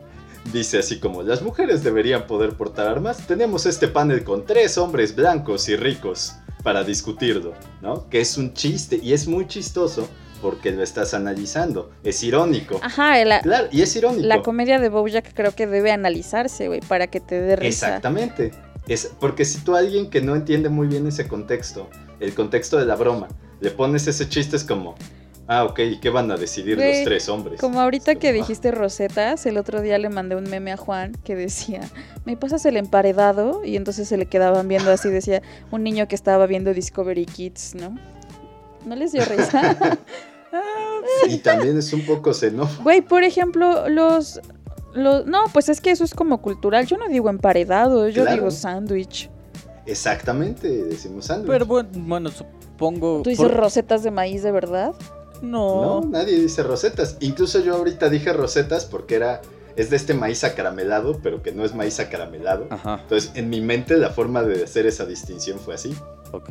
[SPEAKER 3] dice así como, las mujeres deberían poder portar armas. Tenemos este panel con tres hombres blancos y ricos para discutirlo, ¿no? Que es un chiste y es muy chistoso porque lo estás analizando. Es irónico.
[SPEAKER 2] Ajá, la,
[SPEAKER 3] Claro, y es irónico.
[SPEAKER 2] la comedia de Bojack creo que debe analizarse, güey, para que te dé risa.
[SPEAKER 3] Exactamente. Es, porque si tú a alguien que no entiende muy bien ese contexto, el contexto de la broma, le pones ese chiste es como, ah, ok, ¿y qué van a decidir los tres hombres?
[SPEAKER 2] Como ahorita que dijiste rosetas, el otro día le mandé un meme a Juan que decía, ¿me pasas el emparedado? Y entonces se le quedaban viendo así, decía, un niño que estaba viendo Discovery Kids, ¿no? ¿No les dio risa?
[SPEAKER 3] Y también es un poco xenófobo.
[SPEAKER 2] Güey, por ejemplo, los, los... No, pues es que eso es como cultural. Yo no digo emparedado, yo
[SPEAKER 3] Claro.
[SPEAKER 2] digo sándwich.
[SPEAKER 3] Exactamente, decimos sándwich.
[SPEAKER 1] pero bueno, bueno, supongo.
[SPEAKER 2] ¿Tú dices
[SPEAKER 1] por-
[SPEAKER 2] rosetas de maíz de verdad?
[SPEAKER 1] No.
[SPEAKER 3] No, nadie dice rosetas. Incluso yo ahorita dije rosetas porque era es de este maíz acaramelado, pero que no es maíz acaramelado.
[SPEAKER 1] Ajá,
[SPEAKER 3] Entonces, en mi mente la forma de hacer esa distinción fue así.
[SPEAKER 1] ok.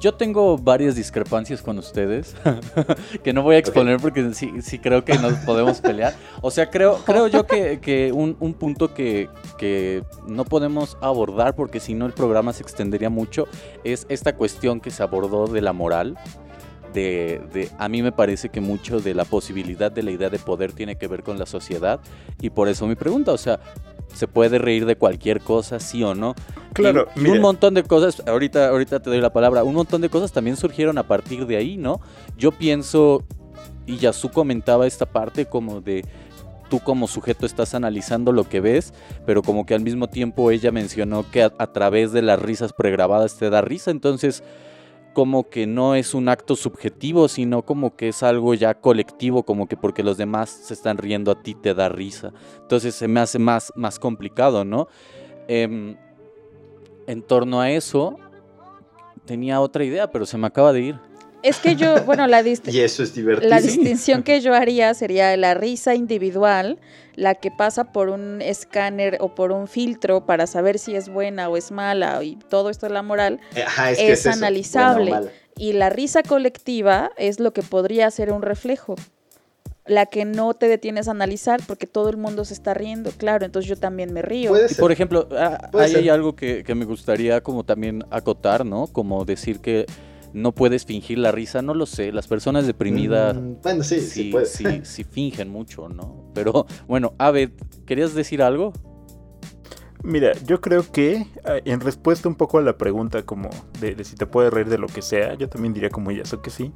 [SPEAKER 1] Yo tengo varias discrepancias con ustedes que no voy a exponer porque sí, sí creo que nos podemos pelear. O sea, creo, creo yo que, que un, un punto que, que no podemos abordar porque si no el programa se extendería mucho es esta cuestión que se abordó de la moral. De, de- a mí me parece que mucho de la posibilidad de la idea de poder tiene que ver con la sociedad y por eso mi pregunta, o sea, ¿se puede reír de cualquier cosa, sí o no?
[SPEAKER 4] Claro,
[SPEAKER 1] y, un montón de cosas, ahorita, ahorita te doy la palabra, un montón de cosas también surgieron a partir de ahí, ¿no? Yo pienso, y Yasu comentaba esta parte como de tú como sujeto estás analizando lo que ves, pero como que al mismo tiempo ella mencionó que a, a través de las risas pregrabadas te da risa, entonces como que no es un acto subjetivo, sino como que es algo ya colectivo, como que porque los demás se están riendo a ti te da risa. Entonces se me hace más, más complicado, ¿no? Em, en torno a eso, tenía otra idea, pero se me acaba de ir.
[SPEAKER 2] Es que yo, bueno, la, dist-
[SPEAKER 3] Y eso es divertido.
[SPEAKER 2] la distinción que yo haría sería la risa individual, la que pasa por un escáner o por un filtro para saber si es buena o es mala y todo esto de la moral.
[SPEAKER 3] Ajá, es,
[SPEAKER 2] analizable. Y la risa colectiva es lo que podría ser un reflejo. La que no te detienes a analizar porque todo el mundo se está riendo, claro, entonces yo también me río.
[SPEAKER 3] Puede
[SPEAKER 1] Y
[SPEAKER 3] ser.
[SPEAKER 1] por ejemplo, ah,
[SPEAKER 3] Puede
[SPEAKER 1] ahí
[SPEAKER 3] ser.
[SPEAKER 1] hay algo que, que me gustaría como también acotar, ¿no? Como decir que no puedes fingir la risa, no lo sé, las personas deprimidas
[SPEAKER 3] Mm, bueno, sí, sí,
[SPEAKER 1] sí,
[SPEAKER 3] puede.
[SPEAKER 1] sí, sí fingen mucho, ¿no? Pero bueno, Ave, ¿querías decir algo?
[SPEAKER 4] Mira, yo creo que eh, en respuesta un poco a la pregunta como de, de si te puedes reír de lo que sea, yo también diría como ya que sí.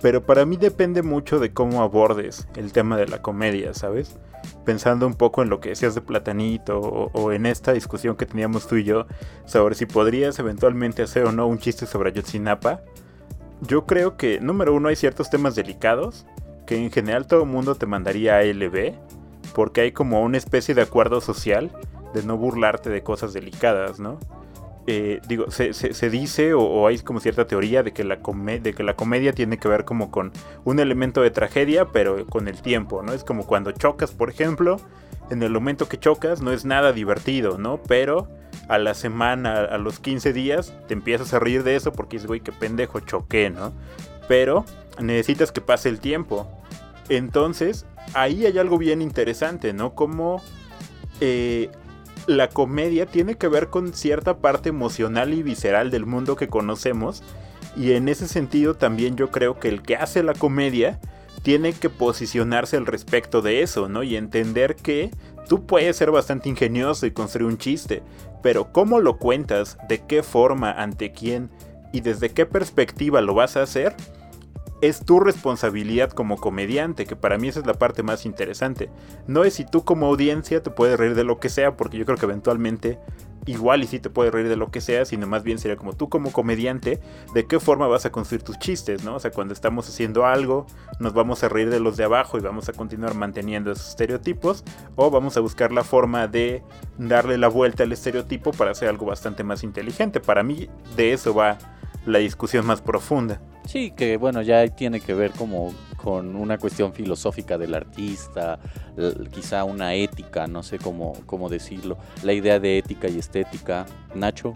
[SPEAKER 4] Pero para mí depende mucho de cómo abordes el tema de la comedia, ¿sabes? Pensando un poco en lo que decías de Platanito o, en esta discusión que teníamos tú y yo sobre si podrías eventualmente hacer o no un chiste sobre Ayotzinapa. Yo creo que, número uno, hay ciertos temas delicados que en general todo el mundo te mandaría a LB porque hay como una especie de acuerdo social de no burlarte de cosas delicadas, ¿no? Eh, digo, se, se- dice o, hay como cierta teoría de que, la de que la comedia tiene que ver como con un elemento de tragedia, pero con el tiempo, ¿no? Es como cuando chocas, por ejemplo, en el momento que chocas no es nada divertido, ¿no? Pero a la semana, a los 15 días, te empiezas a reír de eso porque dices, güey, qué pendejo, choqué, ¿no? Pero necesitas que pase el tiempo. Entonces, ahí hay algo bien interesante, ¿no? Como eh, la comedia tiene que ver con cierta parte emocional y visceral del mundo que conocemos. Y en ese sentido también yo creo que el que hace la comedia tiene que posicionarse al respecto de eso, ¿no? Y entender que tú puedes ser bastante ingenioso y construir un chiste, pero cómo lo cuentas, de qué forma, ante quién y desde qué perspectiva lo vas a hacer, es tu responsabilidad como comediante, que para mí esa es la parte más interesante. No es si tú como audiencia te puedes reír de lo que sea, porque yo creo que eventualmente igual y sí te puedes reír de lo que sea, sino más bien sería como tú como comediante, de qué forma vas a construir tus chistes, ¿no? O sea, cuando estamos haciendo algo, nos vamos a reír de los de abajo y vamos a continuar manteniendo esos estereotipos, o vamos a buscar la forma de darle la vuelta al estereotipo para hacer algo bastante más inteligente. Para mí de eso va la discusión más profunda.
[SPEAKER 1] Sí, que bueno, ya tiene que ver como con una cuestión filosófica del artista, quizá una ética, no sé cómo, cómo decirlo, la idea de ética y estética. Nacho.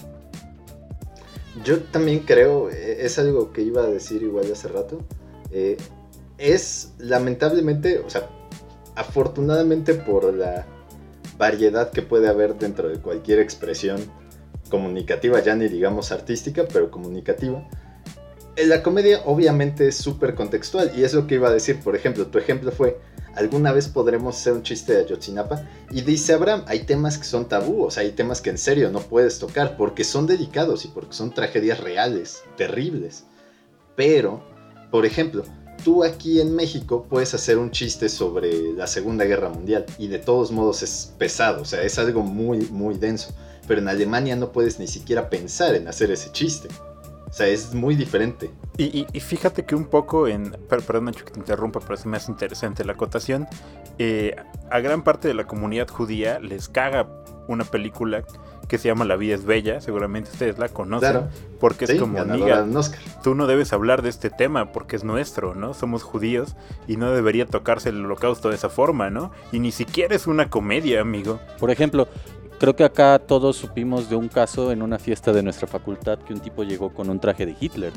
[SPEAKER 3] Yo también creo, e, es algo que iba a decir igual hace rato, eh, es lamentablemente, o sea, afortunadamente por la variedad que puede haber dentro de cualquier expresión comunicativa, ya ni digamos artística, pero comunicativa, la comedia obviamente es súper contextual y es lo que iba a decir. Por ejemplo, tu ejemplo fue, ¿alguna vez podremos hacer un chiste de Ayotzinapa? Y dice Abraham, hay temas que son tabú, o sea, hay temas que en serio no puedes tocar porque son delicados y porque son tragedias reales, terribles. Pero, por ejemplo, tú aquí en México puedes hacer un chiste sobre la Segunda Guerra Mundial y de todos modos es pesado, o sea, es algo muy, muy denso. Pero en Alemania no puedes ni siquiera pensar en hacer ese chiste. O sea, es muy diferente.
[SPEAKER 4] Y, fíjate que un poco en. Perdón, Nacho, que te interrumpa, pero es más interesante la acotación. Eh, a gran parte de la comunidad judía les caga una película que se llama La vida es bella, seguramente ustedes la conocen, porque es como, amiga, tú no debes hablar de este tema porque es nuestro, ¿no? Somos judíos y no debería tocarse el holocausto de esa forma, ¿no? Y ni siquiera es una comedia, amigo.
[SPEAKER 1] Por ejemplo, Creo que acá todos supimos de un caso en una fiesta de nuestra facultad que un tipo llegó con un traje de Hitler.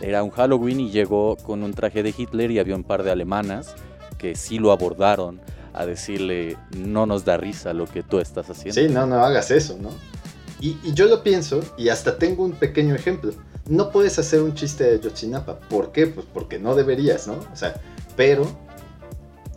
[SPEAKER 1] Era un Halloween y llegó con un traje de Hitler y había un par de alemanas que sí lo abordaron a decirle no nos da risa lo que tú estás haciendo.
[SPEAKER 3] Sí, no, no hagas eso, ¿no? Y, yo lo pienso y hasta tengo un pequeño ejemplo. No puedes hacer un chiste de Yotzinapa. ¿Por qué? Pues porque no deberías, ¿no? O sea, pero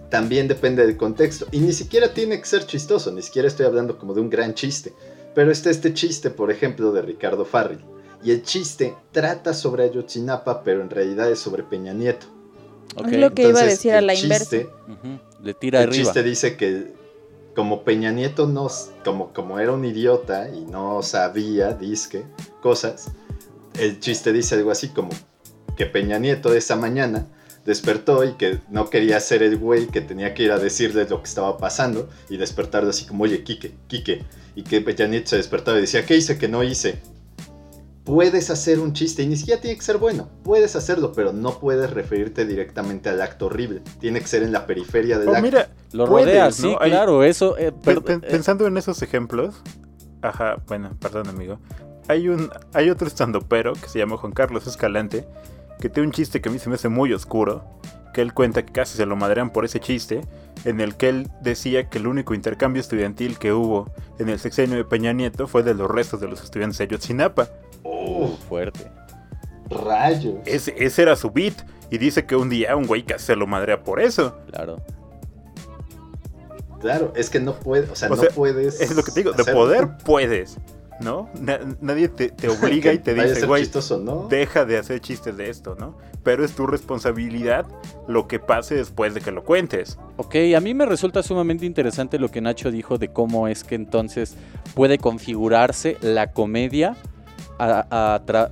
[SPEAKER 3] también depende del contexto. Y ni siquiera tiene que ser chistoso, ni siquiera estoy hablando como de un gran chiste. Pero está este chiste, por ejemplo, de Ricardo Farrell. Y el chiste trata sobre Ayotzinapa, pero en realidad es sobre Peña Nieto.
[SPEAKER 2] Es lo que iba a decir a la inversa.
[SPEAKER 1] Le tira
[SPEAKER 3] el chiste dice que como Peña Nieto no, como, como era un idiota y no sabía, disque, cosas, el chiste dice algo así como que Peña Nieto esa mañana despertó y que no quería ser el güey que tenía que ir a decirle lo que estaba pasando y despertarlo así como, oye, Quique, Quique. Y que Peñanito se despertaba y decía, ¿qué hice que no hice? Puedes hacer un chiste y ni siquiera tiene que ser bueno. Puedes hacerlo, pero no puedes referirte directamente al acto horrible. Tiene que ser en la periferia del oh, acto. Mira,
[SPEAKER 1] lo rodea, sí, claro, eso. Eh,
[SPEAKER 4] eh, pensando en esos ejemplos, ajá, bueno, perdón, amigo. Hay un, hay otro estando pero que se llama Juan Carlos Escalante que tiene un chiste que a mí se me hace muy oscuro, que él cuenta que casi se lo madrean por ese chiste, en el que él decía que el único intercambio estudiantil que hubo en el sexenio de Peña Nieto fue de los restos de los estudiantes de Ayotzinapa.
[SPEAKER 1] Oh, fuerte.
[SPEAKER 3] Rayos.
[SPEAKER 4] Ese, ese era su beat. Y dice que un día un güey casi se lo madrea por eso.
[SPEAKER 1] Claro.
[SPEAKER 3] Claro, es que no puedes, o sea, no puedes.
[SPEAKER 4] Es lo que te digo, de poder puedes. ¿No? nadie te, obliga y te dice, güey, deja de hacer chistes de esto, ¿no? Pero es tu responsabilidad lo que pase después de que lo cuentes.
[SPEAKER 1] Ok, a mí me resulta sumamente interesante lo que Nacho dijo de cómo es que entonces puede configurarse la comedia,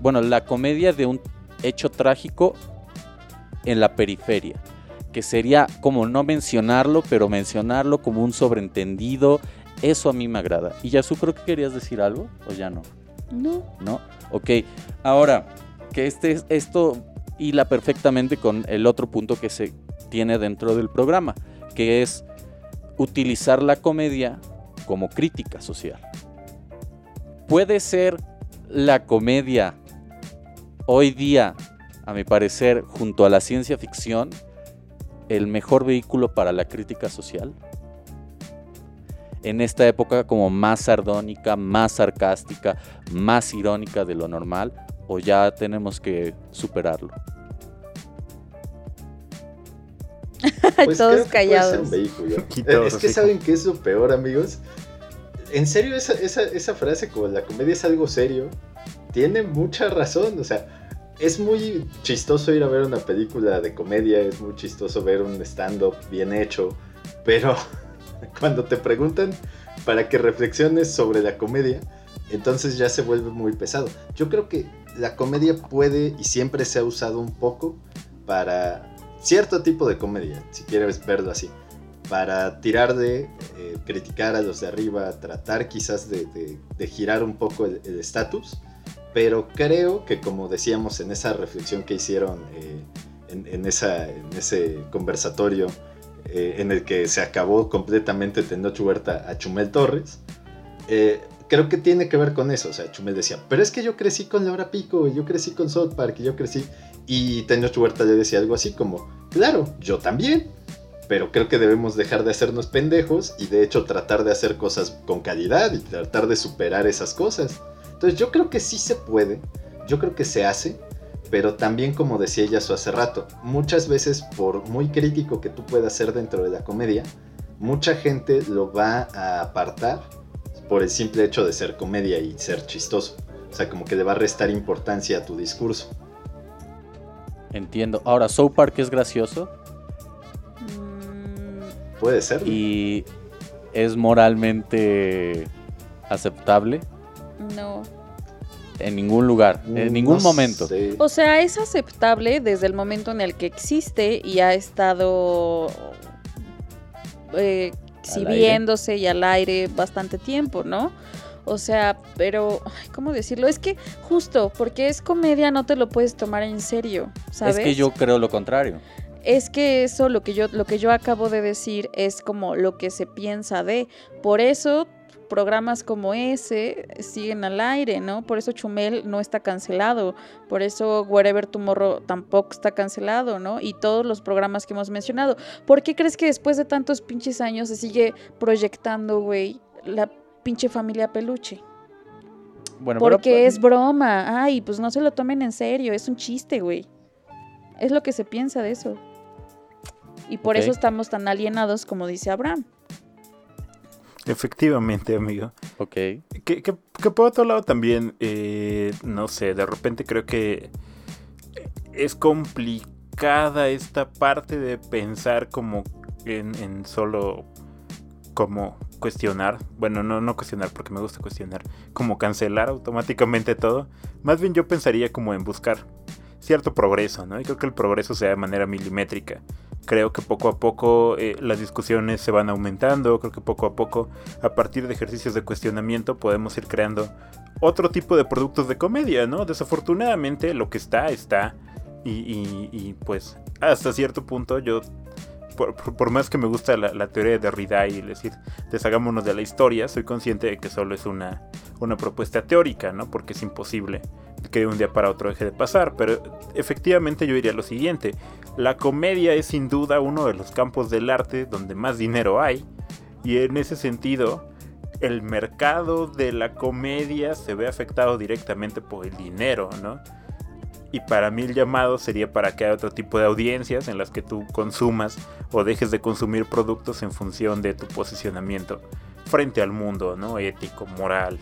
[SPEAKER 1] bueno, la comedia de un hecho trágico en la periferia que sería como no mencionarlo, pero mencionarlo como un sobreentendido eso a mí me agrada. Y Yasu, creo que querías decir algo o ya no.
[SPEAKER 2] No.
[SPEAKER 1] No. Ok. Ahora, que este, esto hila perfectamente con el otro punto que se tiene dentro del programa, que es utilizar la comedia como crítica social. Puede ser la comedia hoy día, a mi parecer, junto a la ciencia ficción, el mejor vehículo para la crítica social en esta época como más sardónica, más sarcástica, más irónica de lo normal? ¿O ya tenemos que superarlo?
[SPEAKER 3] Pues Todos callados. es que saben que es lo peor, amigos. En serio, esa, esa, esa frase como la comedia es algo serio, tiene mucha razón. O sea, es muy chistoso ir a ver una película de comedia, es muy chistoso ver un stand-up bien hecho, pero cuando te preguntan para que reflexiones sobre la comedia, entonces ya se vuelve muy pesado. Yo creo que la comedia puede y siempre se ha usado un poco para cierto tipo de comedia, si quieres verlo así, para tirar de eh, criticar a los de arriba, tratar quizás de, girar un poco el estatus, pero creo que como decíamos en esa reflexión que hicieron eh, en, esa, en ese conversatorio eh, en el que se acabó completamente Tenoch Huerta a Chumel Torres, creo que tiene que ver con eso. O sea, Chumel decía, pero es que yo crecí con Laura Pico, yo crecí con South Park, yo crecí. Y Tenoch Huerta le decía algo así como, claro, yo también. Pero creo que debemos dejar de hacernos pendejos y de hecho tratar de hacer cosas con calidad y tratar de superar esas cosas. Entonces yo creo que sí se puede, yo creo que se hace, pero también como decía ella hace rato, muchas veces por muy crítico que tú puedas ser dentro de la comedia, mucha gente lo va a apartar por el simple hecho de ser comedia y ser chistoso. O sea, como que le va a restar importancia a tu discurso.
[SPEAKER 1] Entiendo. Ahora, South Park es gracioso.
[SPEAKER 3] Mm. Puede ser.
[SPEAKER 1] Y es moralmente aceptable.
[SPEAKER 2] No.
[SPEAKER 1] En ningún lugar, en ningún momento.
[SPEAKER 2] O sea, es aceptable desde el momento en el que existe y ha estado eh, exhibiéndose y al aire bastante tiempo, ¿no? O sea, pero, ¿cómo decirlo? Es que justo porque es comedia no te lo puedes tomar en serio, ¿sabes?
[SPEAKER 1] Es que yo creo lo contrario.
[SPEAKER 2] Es que eso, lo que yo, lo que yo acabo de decir, es como lo que se piensa de. Por eso programas como ese siguen al aire, ¿no? Por eso Chumel no está cancelado, por eso Wherever Tomorrow tampoco está cancelado, ¿no? Y todos los programas que hemos mencionado. ¿Por qué crees que después de tantos pinches años se sigue proyectando, güey, la pinche familia peluche? Bueno, Porque es broma. Ay, pues no se lo tomen en serio, es un chiste, güey. Es lo que se piensa de eso. Y por eso estamos tan alienados como dice Abraham.
[SPEAKER 4] Efectivamente, amigo.
[SPEAKER 1] Ok.
[SPEAKER 4] Que, que, por otro lado también, eh, no sé, de repente creo que es complicada esta parte de pensar como en, solo como cuestionar, bueno, no, no cuestionar porque me gusta cuestionar, como cancelar automáticamente todo. Más bien yo pensaría como en buscar cierto progreso, ¿no? Y creo que el progreso sea de manera milimétrica creo que poco a poco eh, las discusiones se van aumentando, creo que poco a poco a partir de ejercicios de cuestionamiento podemos ir creando otro tipo de productos de comedia, ¿no? Desafortunadamente lo que está está y, pues hasta cierto punto yo por, más que me gusta la, teoría de Derrida y decir, deshagámonos de la historia, soy consciente de que solo es una, una propuesta teórica, ¿no? Porque es imposible que de un día para otro deje de pasar. Pero efectivamente yo diría lo siguiente, la comedia es sin duda uno de los campos del arte donde más dinero hay. Y en ese sentido, el mercado de la comedia se ve afectado directamente por el dinero, ¿no? Y para mí el llamado sería para que haya otro tipo de audiencias en las que tú consumas o dejes de consumir productos en función de tu posicionamiento frente al mundo, ¿no? Ético, moral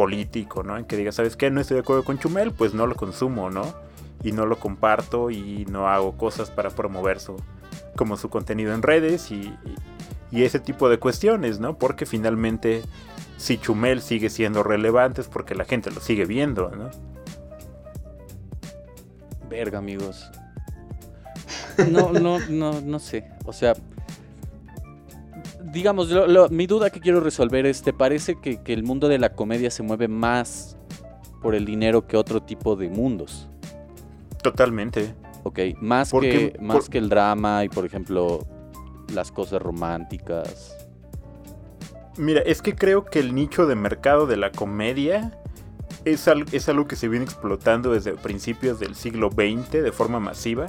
[SPEAKER 4] político, ¿no? En que digas, ¿sabes qué? No estoy de acuerdo con Chumel, pues no lo consumo, ¿no? Y no lo comparto y no hago cosas para promover su, como su contenido en redes y, y, ese tipo de cuestiones, ¿no? Porque finalmente si Chumel sigue siendo relevante es porque la gente lo sigue viendo, ¿no?
[SPEAKER 1] Verga, amigos. No, no, no, no sé. O sea, digamos, mi duda que quiero resolver es, ¿te parece que, el mundo de la comedia se mueve más por el dinero que otro tipo de mundos?
[SPEAKER 4] Totalmente.
[SPEAKER 1] Ok, más, que, más que el drama y, por ejemplo, las cosas románticas.
[SPEAKER 4] Mira, es que creo que el nicho de mercado de la comedia es, es algo que se viene explotando desde principios del siglo XX de forma masiva.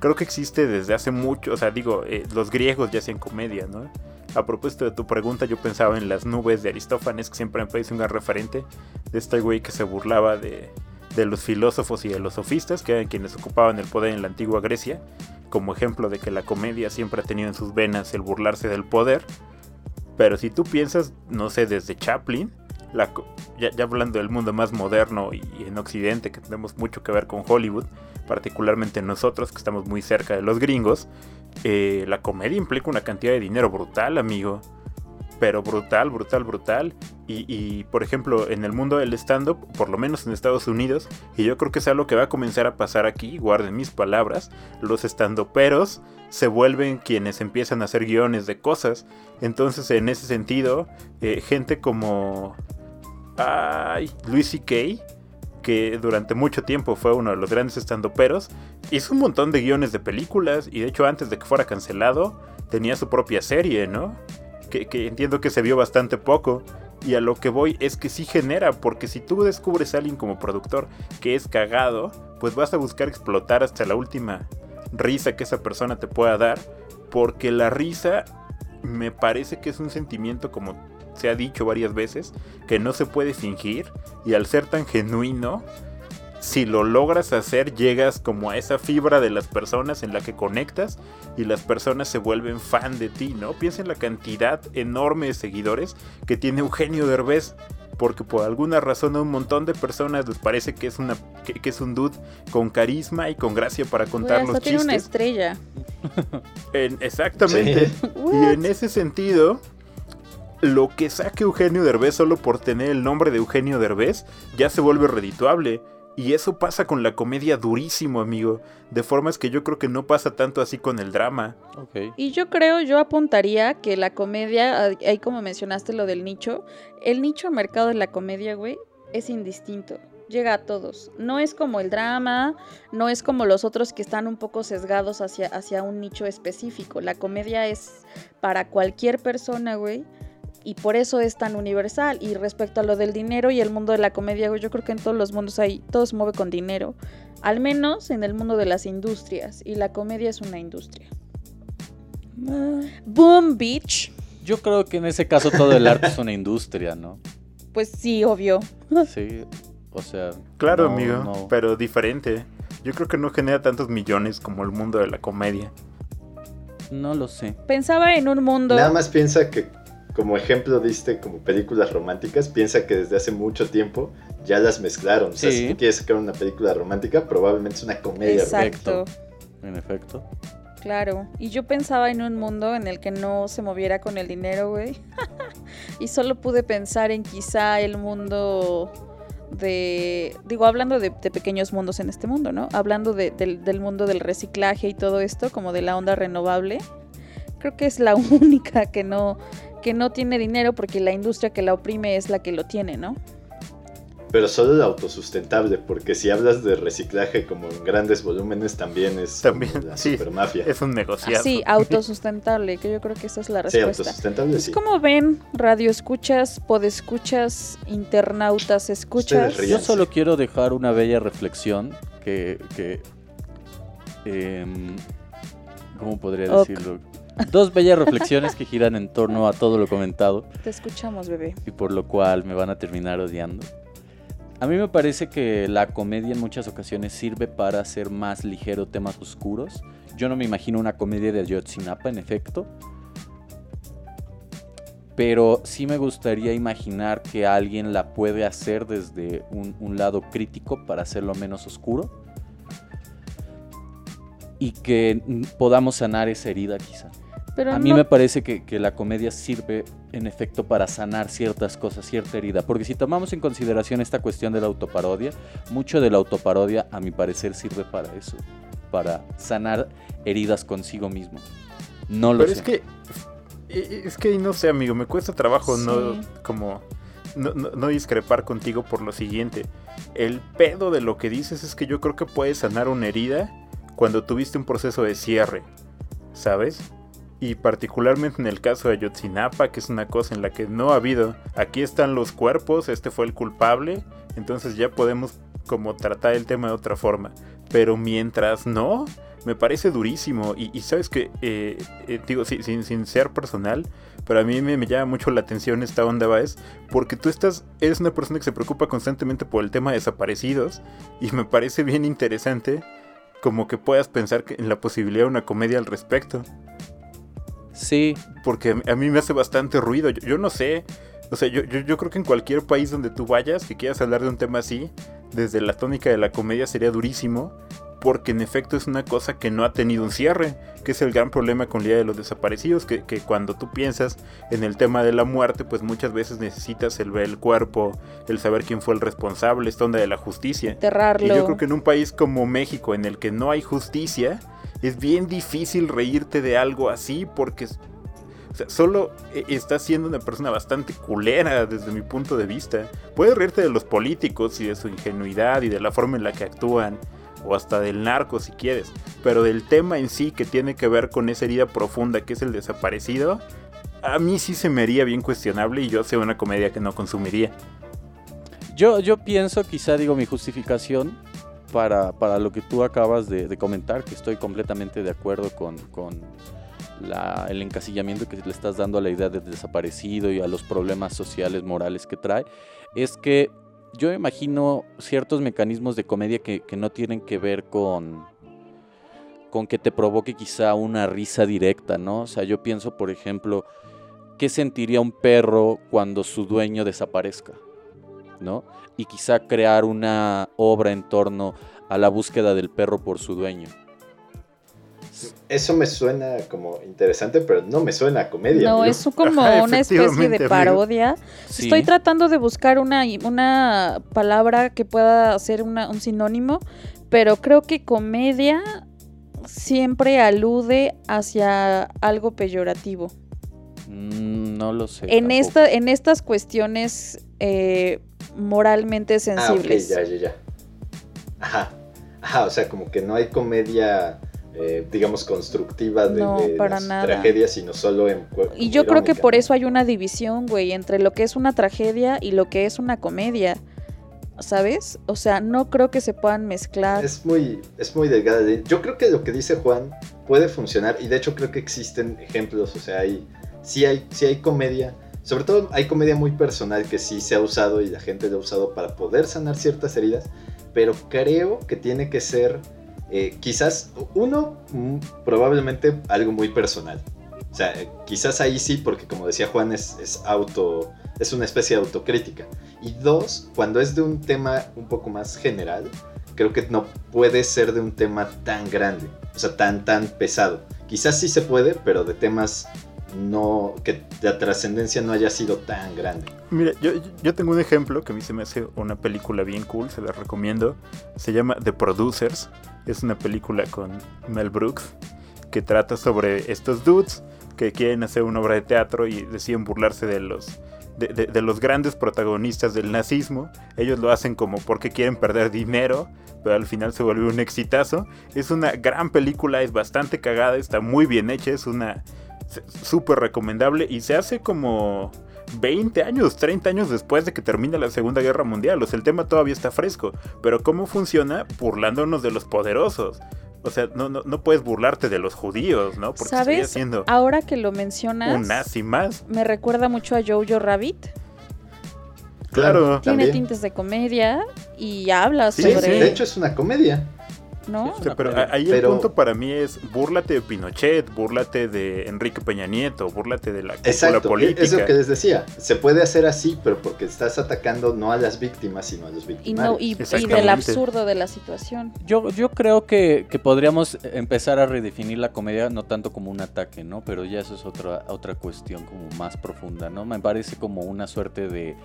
[SPEAKER 4] Creo que existe desde hace mucho, o sea, digo, eh, los griegos ya hacían comedia, ¿no? A propósito de tu pregunta, yo pensaba en las nubes de Aristófanes, que siempre me parece un gran referente de este güey que se burlaba de, de los filósofos y de los sofistas, que eran quienes ocupaban el poder en la antigua Grecia, como ejemplo de que la comedia siempre ha tenido en sus venas el burlarse del poder. Pero si tú piensas, no sé, desde Chaplin, la, ya, hablando del mundo más moderno y, en Occidente, que tenemos mucho que ver con Hollywood, particularmente nosotros que estamos muy cerca de los gringos, eh, la comedia implica una cantidad de dinero brutal, amigo. Pero brutal, brutal, brutal. Y, por ejemplo, en el mundo del stand-up, por lo menos en Estados Unidos, y yo creo que es algo que va a comenzar a pasar aquí, guarden mis palabras, los stand-uperos se vuelven quienes empiezan a hacer guiones de cosas. Entonces, en ese sentido, eh, gente como Ay, Luis C.K., que durante mucho tiempo fue uno de los grandes estandoperos, hizo un montón de guiones de películas y de hecho antes de que fuera cancelado tenía su propia serie, ¿no? Que, entiendo que se vio bastante poco. Y a lo que voy es que sí genera, porque si tú descubres a alguien como productor que es cagado, pues vas a buscar explotar hasta la última risa que esa persona te pueda dar, porque la risa me parece que es un sentimiento como se ha dicho varias veces, que no se puede fingir y al ser tan genuino, si lo logras hacer, llegas como a esa fibra de las personas en la que conectas y las personas se vuelven fan de ti, ¿no? Piensa en la cantidad enorme de seguidores que tiene Eugenio Derbez. Porque por alguna razón a un montón de personas les parece que es una que, es un dude con carisma y con gracia para contar los chistes.
[SPEAKER 2] tiene una estrella.
[SPEAKER 4] exactamente. Y en ese sentido, lo que saque Eugenio Derbez solo por tener el nombre de Eugenio Derbez ya se vuelve redituable. Y eso pasa con la comedia durísimo, amigo. De formas que yo creo que no pasa tanto así con el drama.
[SPEAKER 2] Y yo creo, yo apuntaría que la comedia, ahí como mencionaste lo del nicho, el nicho mercado de la comedia, güey, es indistinto. Llega a todos. No es como el drama, no es como los otros que están un poco sesgados hacia, hacia un nicho específico. La comedia es para cualquier persona, güey y por eso es tan universal. Y respecto a lo del dinero y el mundo de la comedia, yo creo que en todos los mundos hay, todo se mueve con dinero, al menos en el mundo de las industrias, y la comedia es una industria. Ah. Boom, bitch.
[SPEAKER 1] Yo creo que en ese caso todo el arte es una industria, ¿no?
[SPEAKER 2] Pues sí, obvio.
[SPEAKER 1] Sí, o sea.
[SPEAKER 4] Claro, amigo, pero diferente. Yo creo que no genera tantos millones como el mundo de la comedia.
[SPEAKER 1] No lo sé.
[SPEAKER 2] Pensaba en un mundo.
[SPEAKER 3] Nada más piensa que como ejemplo diste como películas románticas, piensa que desde hace mucho tiempo ya las mezclaron. O sea, si tú quieres sacar una película romántica, probablemente es una comedia
[SPEAKER 2] Exacto.
[SPEAKER 1] En efecto.
[SPEAKER 2] Claro, y yo pensaba en un mundo en el que no se moviera con el dinero, güey. y solo pude pensar en quizá el mundo de, digo, hablando de, pequeños mundos en este mundo, ¿no? Hablando del mundo del reciclaje y todo esto, como de la onda renovable. Creo que es la única que no, que no tiene dinero porque la industria que la oprime es la que lo tiene, ¿no?
[SPEAKER 3] Pero solo el autosustentable, porque si hablas de reciclaje como en grandes volúmenes, también es
[SPEAKER 4] también,
[SPEAKER 3] la supermafia.
[SPEAKER 4] Es un negocio.
[SPEAKER 2] Sí, autosustentable, que yo creo que esa es la respuesta.
[SPEAKER 3] Sí, autosustentable,
[SPEAKER 2] sí. ¿Cómo ven, radio escuchas, podescuchas, internautas escuchas?
[SPEAKER 1] Yo solo quiero dejar una bella reflexión que... que em, ¿Cómo podría decirlo? Dos bellas reflexiones que giran en torno a todo lo comentado.
[SPEAKER 2] Te escuchamos, bebé.
[SPEAKER 1] Y por lo cual me van a terminar odiando. A mí me parece que la comedia en muchas ocasiones sirve para hacer más ligero temas oscuros. Yo no me imagino una comedia de Ayotzinapa, en efecto. Pero sí me gustaría imaginar que alguien la puede hacer desde un, un lado crítico para hacerlo menos oscuro. Y que podamos sanar esa herida quizá a mí me parece que, la comedia sirve en efecto para sanar ciertas cosas, cierta herida. Porque si tomamos en consideración esta cuestión de la autoparodia, mucho de la autoparodia a mi parecer sirve para eso, para sanar heridas consigo mismo. No lo
[SPEAKER 4] Pero es que, es que no sé amigo, me cuesta trabajo no como... no discrepar contigo por lo siguiente. El pedo de lo que dices es que yo creo que puedes sanar una herida cuando tuviste un proceso de cierre, ¿sabes? Y particularmente en el caso de Ayotzinapa, que es una cosa en la que no ha habido, aquí están los cuerpos, este fue el culpable, entonces ya podemos como tratar el tema de otra forma. Pero mientras no, me parece durísimo. Y, sabes que, eh, eh, digo, sin, sin, ser personal, pero a mí me, llama mucho la atención esta onda, ¿vas? Porque tú estás, eres una persona que se preocupa constantemente por el tema de desaparecidos. Y me parece bien interesante como que puedas pensar en la posibilidad de una comedia al respecto.
[SPEAKER 1] Sí.
[SPEAKER 4] Porque a mí me hace bastante ruido. Yo, no sé. O sea, yo, yo, creo que en cualquier país donde tú vayas, que quieras hablar de un tema así, desde la tónica de la comedia sería durísimo porque en efecto es una cosa que no ha tenido un cierre, que es el gran problema con el Día de los Desaparecidos, que, cuando tú piensas en el tema de la muerte, pues muchas veces necesitas el ver el cuerpo, el saber quién fue el responsable, esta onda de la justicia.
[SPEAKER 2] Enterrarlo.
[SPEAKER 4] Y yo creo que en un país como México, en el que no hay justicia, es bien difícil reírte de algo así porque solo e, estás siendo una persona bastante culera desde mi punto de vista. Puedes reírte de los políticos y de su ingenuidad y de la forma en la que actúan o hasta del narco si quieres, pero del tema en sí que tiene que ver con esa herida profunda que es el desaparecido, a mí sí se me haría bien cuestionable y yo sé una comedia que no consumiría.
[SPEAKER 1] Yo, yo pienso, quizá digo mi justificación para, para lo que tú acabas de, comentar, que estoy completamente de acuerdo con, con el encasillamiento que le estás dando a la idea del desaparecido y a los problemas sociales, morales que trae, es que yo imagino ciertos mecanismos de comedia que, no tienen que ver con, con que te provoque quizá una risa directa, ¿no? O sea, yo pienso, por ejemplo, ¿qué sentiría un perro cuando su dueño desaparezca? ¿No? Y quizá crear una obra en torno a la búsqueda del perro por su dueño.
[SPEAKER 3] Eso me suena como interesante, pero no me suena a comedia.
[SPEAKER 2] No, es como una especie de parodia. Estoy tratando de buscar una, una palabra que pueda ser un sinónimo, pero creo que comedia siempre alude hacia algo peyorativo.
[SPEAKER 1] Mm, no lo sé.
[SPEAKER 2] En, esta, en estas cuestiones eh, moralmente sensibles.
[SPEAKER 3] Ah, ya, ya, ya. Ajá. Ajá, o sea, como que no hay comedia eh, digamos, constructiva de, no, para nada. tragedias, sino solo en...
[SPEAKER 2] Y yo creo que por eso hay una división, güey, entre lo que es una tragedia y lo que es una comedia. ¿Sabes? O sea, no creo que se puedan mezclar.
[SPEAKER 3] Es muy, es muy delgada. Yo creo que lo que dice Juan puede funcionar y de hecho creo que existen ejemplos, o sea, hay, sí, hay, sí hay comedia, sobre todo hay comedia muy personal que sí se ha usado y la gente lo ha usado para poder sanar ciertas heridas, pero creo que tiene que ser eh, quizás, uno, mm, probablemente algo muy personal. O sea, quizás ahí sí, porque como decía Juan, es, auto, es una especie de autocrítica. Y dos, cuando es de un tema un poco más general, creo que no puede ser de un tema tan grande, o sea, tan, tan pesado. Quizás sí se puede, pero de temas no, que la trascendencia no haya sido tan grande.
[SPEAKER 4] Mira, yo, yo tengo un ejemplo que a mí se me hace una película bien cool, se la recomiendo. Se llama The Producers es una película con Mel Brooks que trata sobre estos dudes que quieren hacer una obra de teatro y deciden burlarse de los, de, los grandes protagonistas del nazismo. Ellos lo hacen como porque quieren perder dinero, pero al final se vuelve un exitazo. Es una gran película, es bastante cagada, está muy bien hecha, es una súper recomendable y se hace como 20 años, 30 años después de que termina la Segunda Guerra Mundial. O sea, el tema todavía está fresco. Pero ¿cómo funciona? Burlándonos de los poderosos. O sea, no, no, no puedes burlarte de los judíos, ¿no?
[SPEAKER 2] Porque ¿Sabes? Haciendo Ahora que lo mencionas.
[SPEAKER 4] Un nazi más.
[SPEAKER 2] Me recuerda mucho a Jojo Rabbit.
[SPEAKER 4] Claro.
[SPEAKER 2] Tiene tintes de comedia y habla sobre.
[SPEAKER 3] Sí, de hecho es una comedia.
[SPEAKER 2] ¿No?
[SPEAKER 4] pero ahí el punto para mí es búrlate de Pinochet, búrlate de Enrique Peña Nieto, búrlate de la
[SPEAKER 3] Exacto,
[SPEAKER 4] política.
[SPEAKER 3] Es lo que les decía, se puede hacer así, pero porque estás atacando no a las víctimas, sino a los víctimas.
[SPEAKER 2] Y, del absurdo de la situación.
[SPEAKER 1] Yo, yo creo que, que, podríamos empezar a redefinir la comedia no tanto como un ataque, ¿no? Pero ya eso es otra, otra cuestión como más profunda, ¿no? Me parece como una suerte de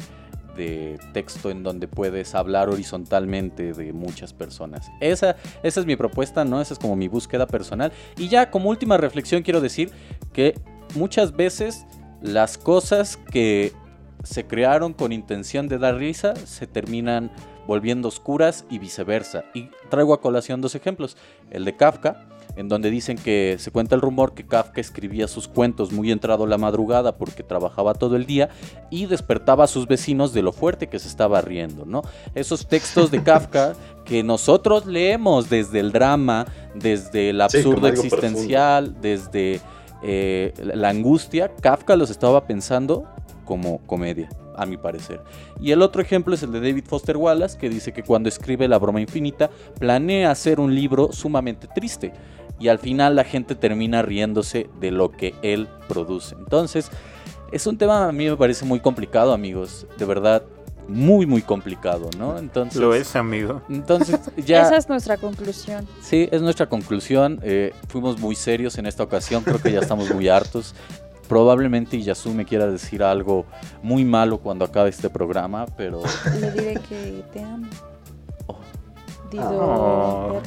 [SPEAKER 1] de texto en donde puedes hablar horizontalmente de muchas personas. Esa, esa es mi propuesta, ¿no? Esa es como mi búsqueda personal. Y ya como última reflexión quiero decir que muchas veces las cosas que se crearon con intención de dar risa se terminan volviendo oscuras y viceversa. Y traigo a colación dos ejemplos. El de Kafka, en donde dicen que se cuenta el rumor que Kafka escribía sus cuentos muy entrado la madrugada porque trabajaba todo el día y despertaba a sus vecinos de lo fuerte que se estaba riendo, ¿no? Esos textos de Kafka que nosotros leemos desde el drama, desde el absurdo existencial, desde eh, la angustia, Kafka los estaba pensando como comedia, a mi parecer. Y el otro ejemplo es el de David Foster Wallace, que dice que cuando escribe La broma infinita, planea hacer un libro sumamente triste. Y al final la gente termina riéndose de lo que él produce. Entonces, es un tema a mí me parece muy complicado, amigos. De verdad, muy, muy complicado, ¿no?
[SPEAKER 4] Entonces, Lo es, amigo.
[SPEAKER 2] Entonces, ya. Esa es nuestra conclusión.
[SPEAKER 1] Sí, es nuestra conclusión. Eh, fuimos muy serios en esta ocasión. Creo que ya estamos muy hartos. Probablemente Yasu me quiera decir algo muy malo cuando acabe este programa, pero.
[SPEAKER 2] Le diré que te amo. Oh.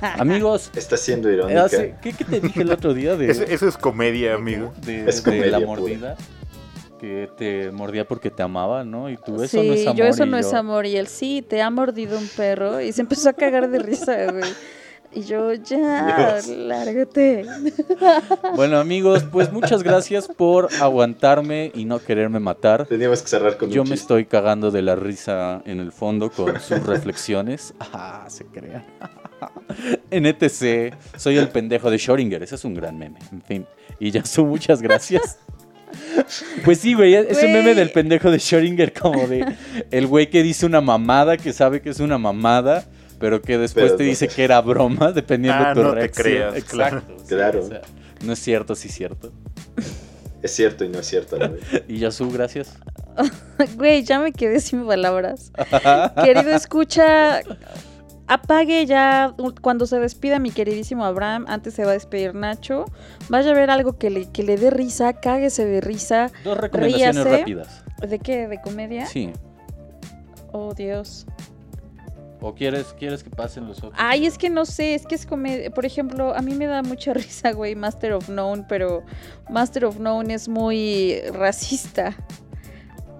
[SPEAKER 1] Amigos.
[SPEAKER 3] Está siendo irónica.
[SPEAKER 1] ¿qué, te dije el otro día? De,
[SPEAKER 4] eso, es comedia, amigo.
[SPEAKER 1] De, es la mordida. Que te mordía porque te amaba, ¿no? Y tú, eso
[SPEAKER 2] no
[SPEAKER 1] es amor.
[SPEAKER 2] Yo, eso no es amor. Y él, sí, te ha mordido un perro. Y se empezó a cagar de risa, güey. Y yo, ya, lárgate.
[SPEAKER 1] Bueno, amigos, pues muchas gracias por aguantarme y no quererme matar.
[SPEAKER 3] Teníamos que cerrar con
[SPEAKER 1] Yo me estoy cagando de la risa en el fondo con sus reflexiones. Ah, se crea. En ETC, soy el pendejo de Schrödinger. Ese es un gran meme. En fin. Y ya su muchas gracias. Pues sí, güey, es un meme del pendejo de Schrödinger, como de el güey que dice una mamada, que sabe que es una mamada, pero que después te dice que era broma, dependiendo
[SPEAKER 4] de
[SPEAKER 1] ah, tu
[SPEAKER 4] no
[SPEAKER 1] reacción.
[SPEAKER 4] Te creas,
[SPEAKER 1] Exacto.
[SPEAKER 3] Claro.
[SPEAKER 1] no es cierto, sí es cierto.
[SPEAKER 3] Es cierto y no es cierto.
[SPEAKER 1] y Yasu, gracias.
[SPEAKER 2] Güey, ya me quedé sin palabras. Querido escucha, apague ya cuando se despida mi queridísimo Abraham. Antes se va a despedir Nacho. Vaya a ver algo que le, que le dé risa, cáguese de risa.
[SPEAKER 1] Dos recomendaciones rápidas.
[SPEAKER 2] ¿De qué? ¿De comedia?
[SPEAKER 1] Sí.
[SPEAKER 2] Oh, Dios.
[SPEAKER 1] ¿O quieres, quieres que pasen los otros?
[SPEAKER 2] Ay, es que no sé, es que es comedia. Por ejemplo, a mí me da mucha risa, güey, Master of None, pero Master of None es muy racista.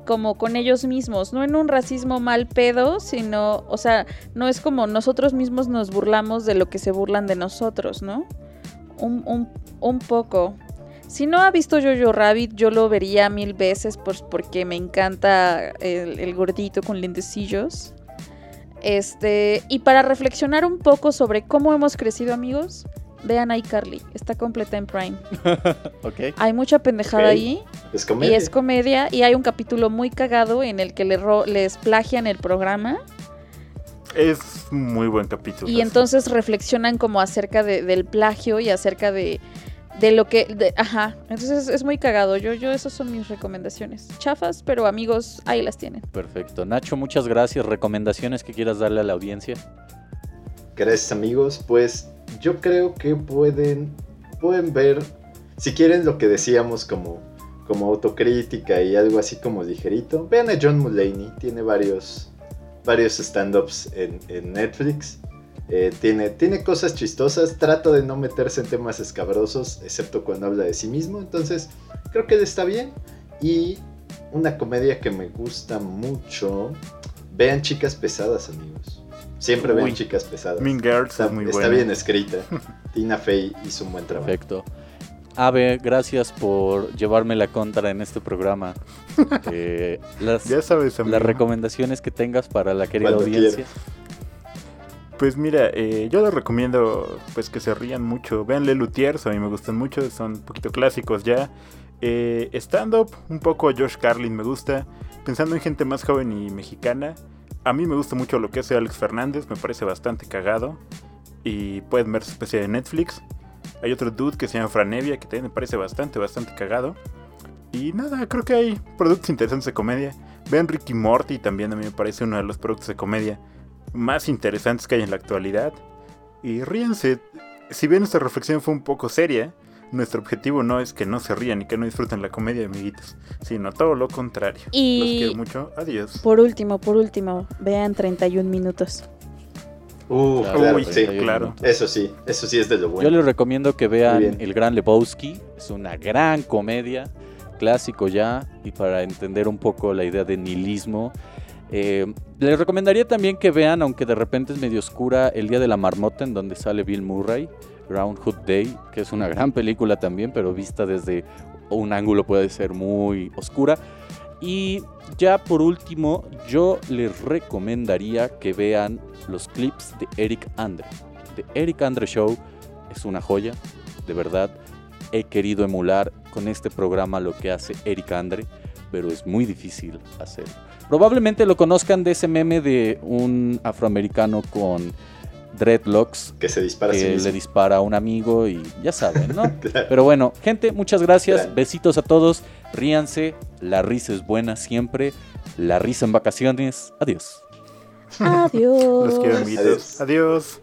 [SPEAKER 2] Como con ellos mismos, no en un racismo mal pedo, sino, o sea, no es como nosotros mismos nos burlamos de lo que se burlan de nosotros, ¿no? Un, un, un poco. Si no ha visto Jojo Rabbit, yo lo vería mil veces pues, porque me encanta el, gordito con lentecillos. Este, y para reflexionar un poco sobre cómo hemos crecido, amigos, vean iCarly. Está completa en Prime.
[SPEAKER 1] okay.
[SPEAKER 2] Hay mucha pendejada ahí.
[SPEAKER 3] Es comedia.
[SPEAKER 2] Y es comedia. Y hay un capítulo muy cagado en el que le les plagian el programa.
[SPEAKER 4] Es muy buen capítulo.
[SPEAKER 2] Y entonces reflexionan como acerca del plagio y acerca de de lo que, ajá, entonces es muy cagado. Yo, yo, esas son mis recomendaciones. Chafas, pero amigos, ahí las tienen.
[SPEAKER 1] Perfecto. Nacho, muchas gracias. ¿Recomendaciones que quieras darle a la audiencia?
[SPEAKER 3] Gracias, amigos. Pues yo creo que pueden, pueden ver, si quieren lo que decíamos como, como autocrítica y algo así como ligerito, vean a John Mulaney. Tiene varios, varios stand-ups en, Netflix. Eh, tiene, tiene cosas chistosas, trata de no meterse en temas escabrosos, excepto cuando habla de sí mismo, entonces creo que está bien. Y una comedia que me gusta mucho, vean Chicas Pesadas, amigos. Siempre vean Chicas Pesadas.
[SPEAKER 4] Mean Girls
[SPEAKER 3] está,
[SPEAKER 4] muy
[SPEAKER 3] está bien escrita. Tina Fey hizo un buen trabajo.
[SPEAKER 1] Perfecto. Ave, gracias por llevarme la contra en este programa. Eh, las,
[SPEAKER 4] ya sabes,
[SPEAKER 1] las recomendaciones que tengas para la querida audiencia.
[SPEAKER 4] Pues mira, eh, yo les recomiendo pues que se rían mucho. Vean Le Lutiers, a mí me gustan mucho, son un poquito clásicos ya. Eh, Stand-up, un poco Josh Carlin me gusta. Pensando en gente más joven y mexicana, a mí me gusta mucho lo que hace Alex Fernández, me parece bastante cagado. Y pueden ver su especie de Netflix. Hay otro dude que se llama Franevia, que también me parece bastante, bastante cagado. Y nada, creo que hay productos interesantes de comedia. Vean Ricky Morty, también a mí me parece uno de los productos de comedia más interesantes que hay en la actualidad. Y ríense, si bien esta reflexión fue un poco seria, nuestro objetivo no es que no se rían y que no disfruten la comedia, amiguitos, sino todo lo contrario.
[SPEAKER 2] Y
[SPEAKER 4] Los quiero mucho, adiós.
[SPEAKER 2] Por último, por último, vean 31 minutos.
[SPEAKER 3] Uh, claro, sí,
[SPEAKER 4] claro.
[SPEAKER 3] Eso sí, eso sí es de lo bueno.
[SPEAKER 1] Yo les recomiendo que vean El Gran Lebowski, es una gran comedia, clásico ya, y para entender un poco la idea de nihilismo eh, les recomendaría también que vean, aunque de repente es medio oscura, El Día de la Marmota, en donde sale Bill Murray. Groundhog Day, que es una gran película también, pero vista desde un ángulo puede ser muy oscura. Y ya por último, yo les recomendaría que vean los clips de Eric Andre. The Eric Andre Show es una joya, de verdad. He querido emular con este programa lo que hace Eric Andre, pero es muy difícil hacerlo. Probablemente lo conozcan de ese meme de un afroamericano con dreadlocks
[SPEAKER 3] que se dispara a sí
[SPEAKER 1] le dispara a un amigo y ya saben, ¿no?
[SPEAKER 3] Claro.
[SPEAKER 1] Pero bueno, gente, muchas gracias.
[SPEAKER 3] Claro.
[SPEAKER 1] Besitos a todos. Ríanse. La risa es buena siempre. La risa en vacaciones. Adiós.
[SPEAKER 2] Adiós.
[SPEAKER 4] Los quiero, amiguitos.
[SPEAKER 3] Adiós.
[SPEAKER 4] Adiós.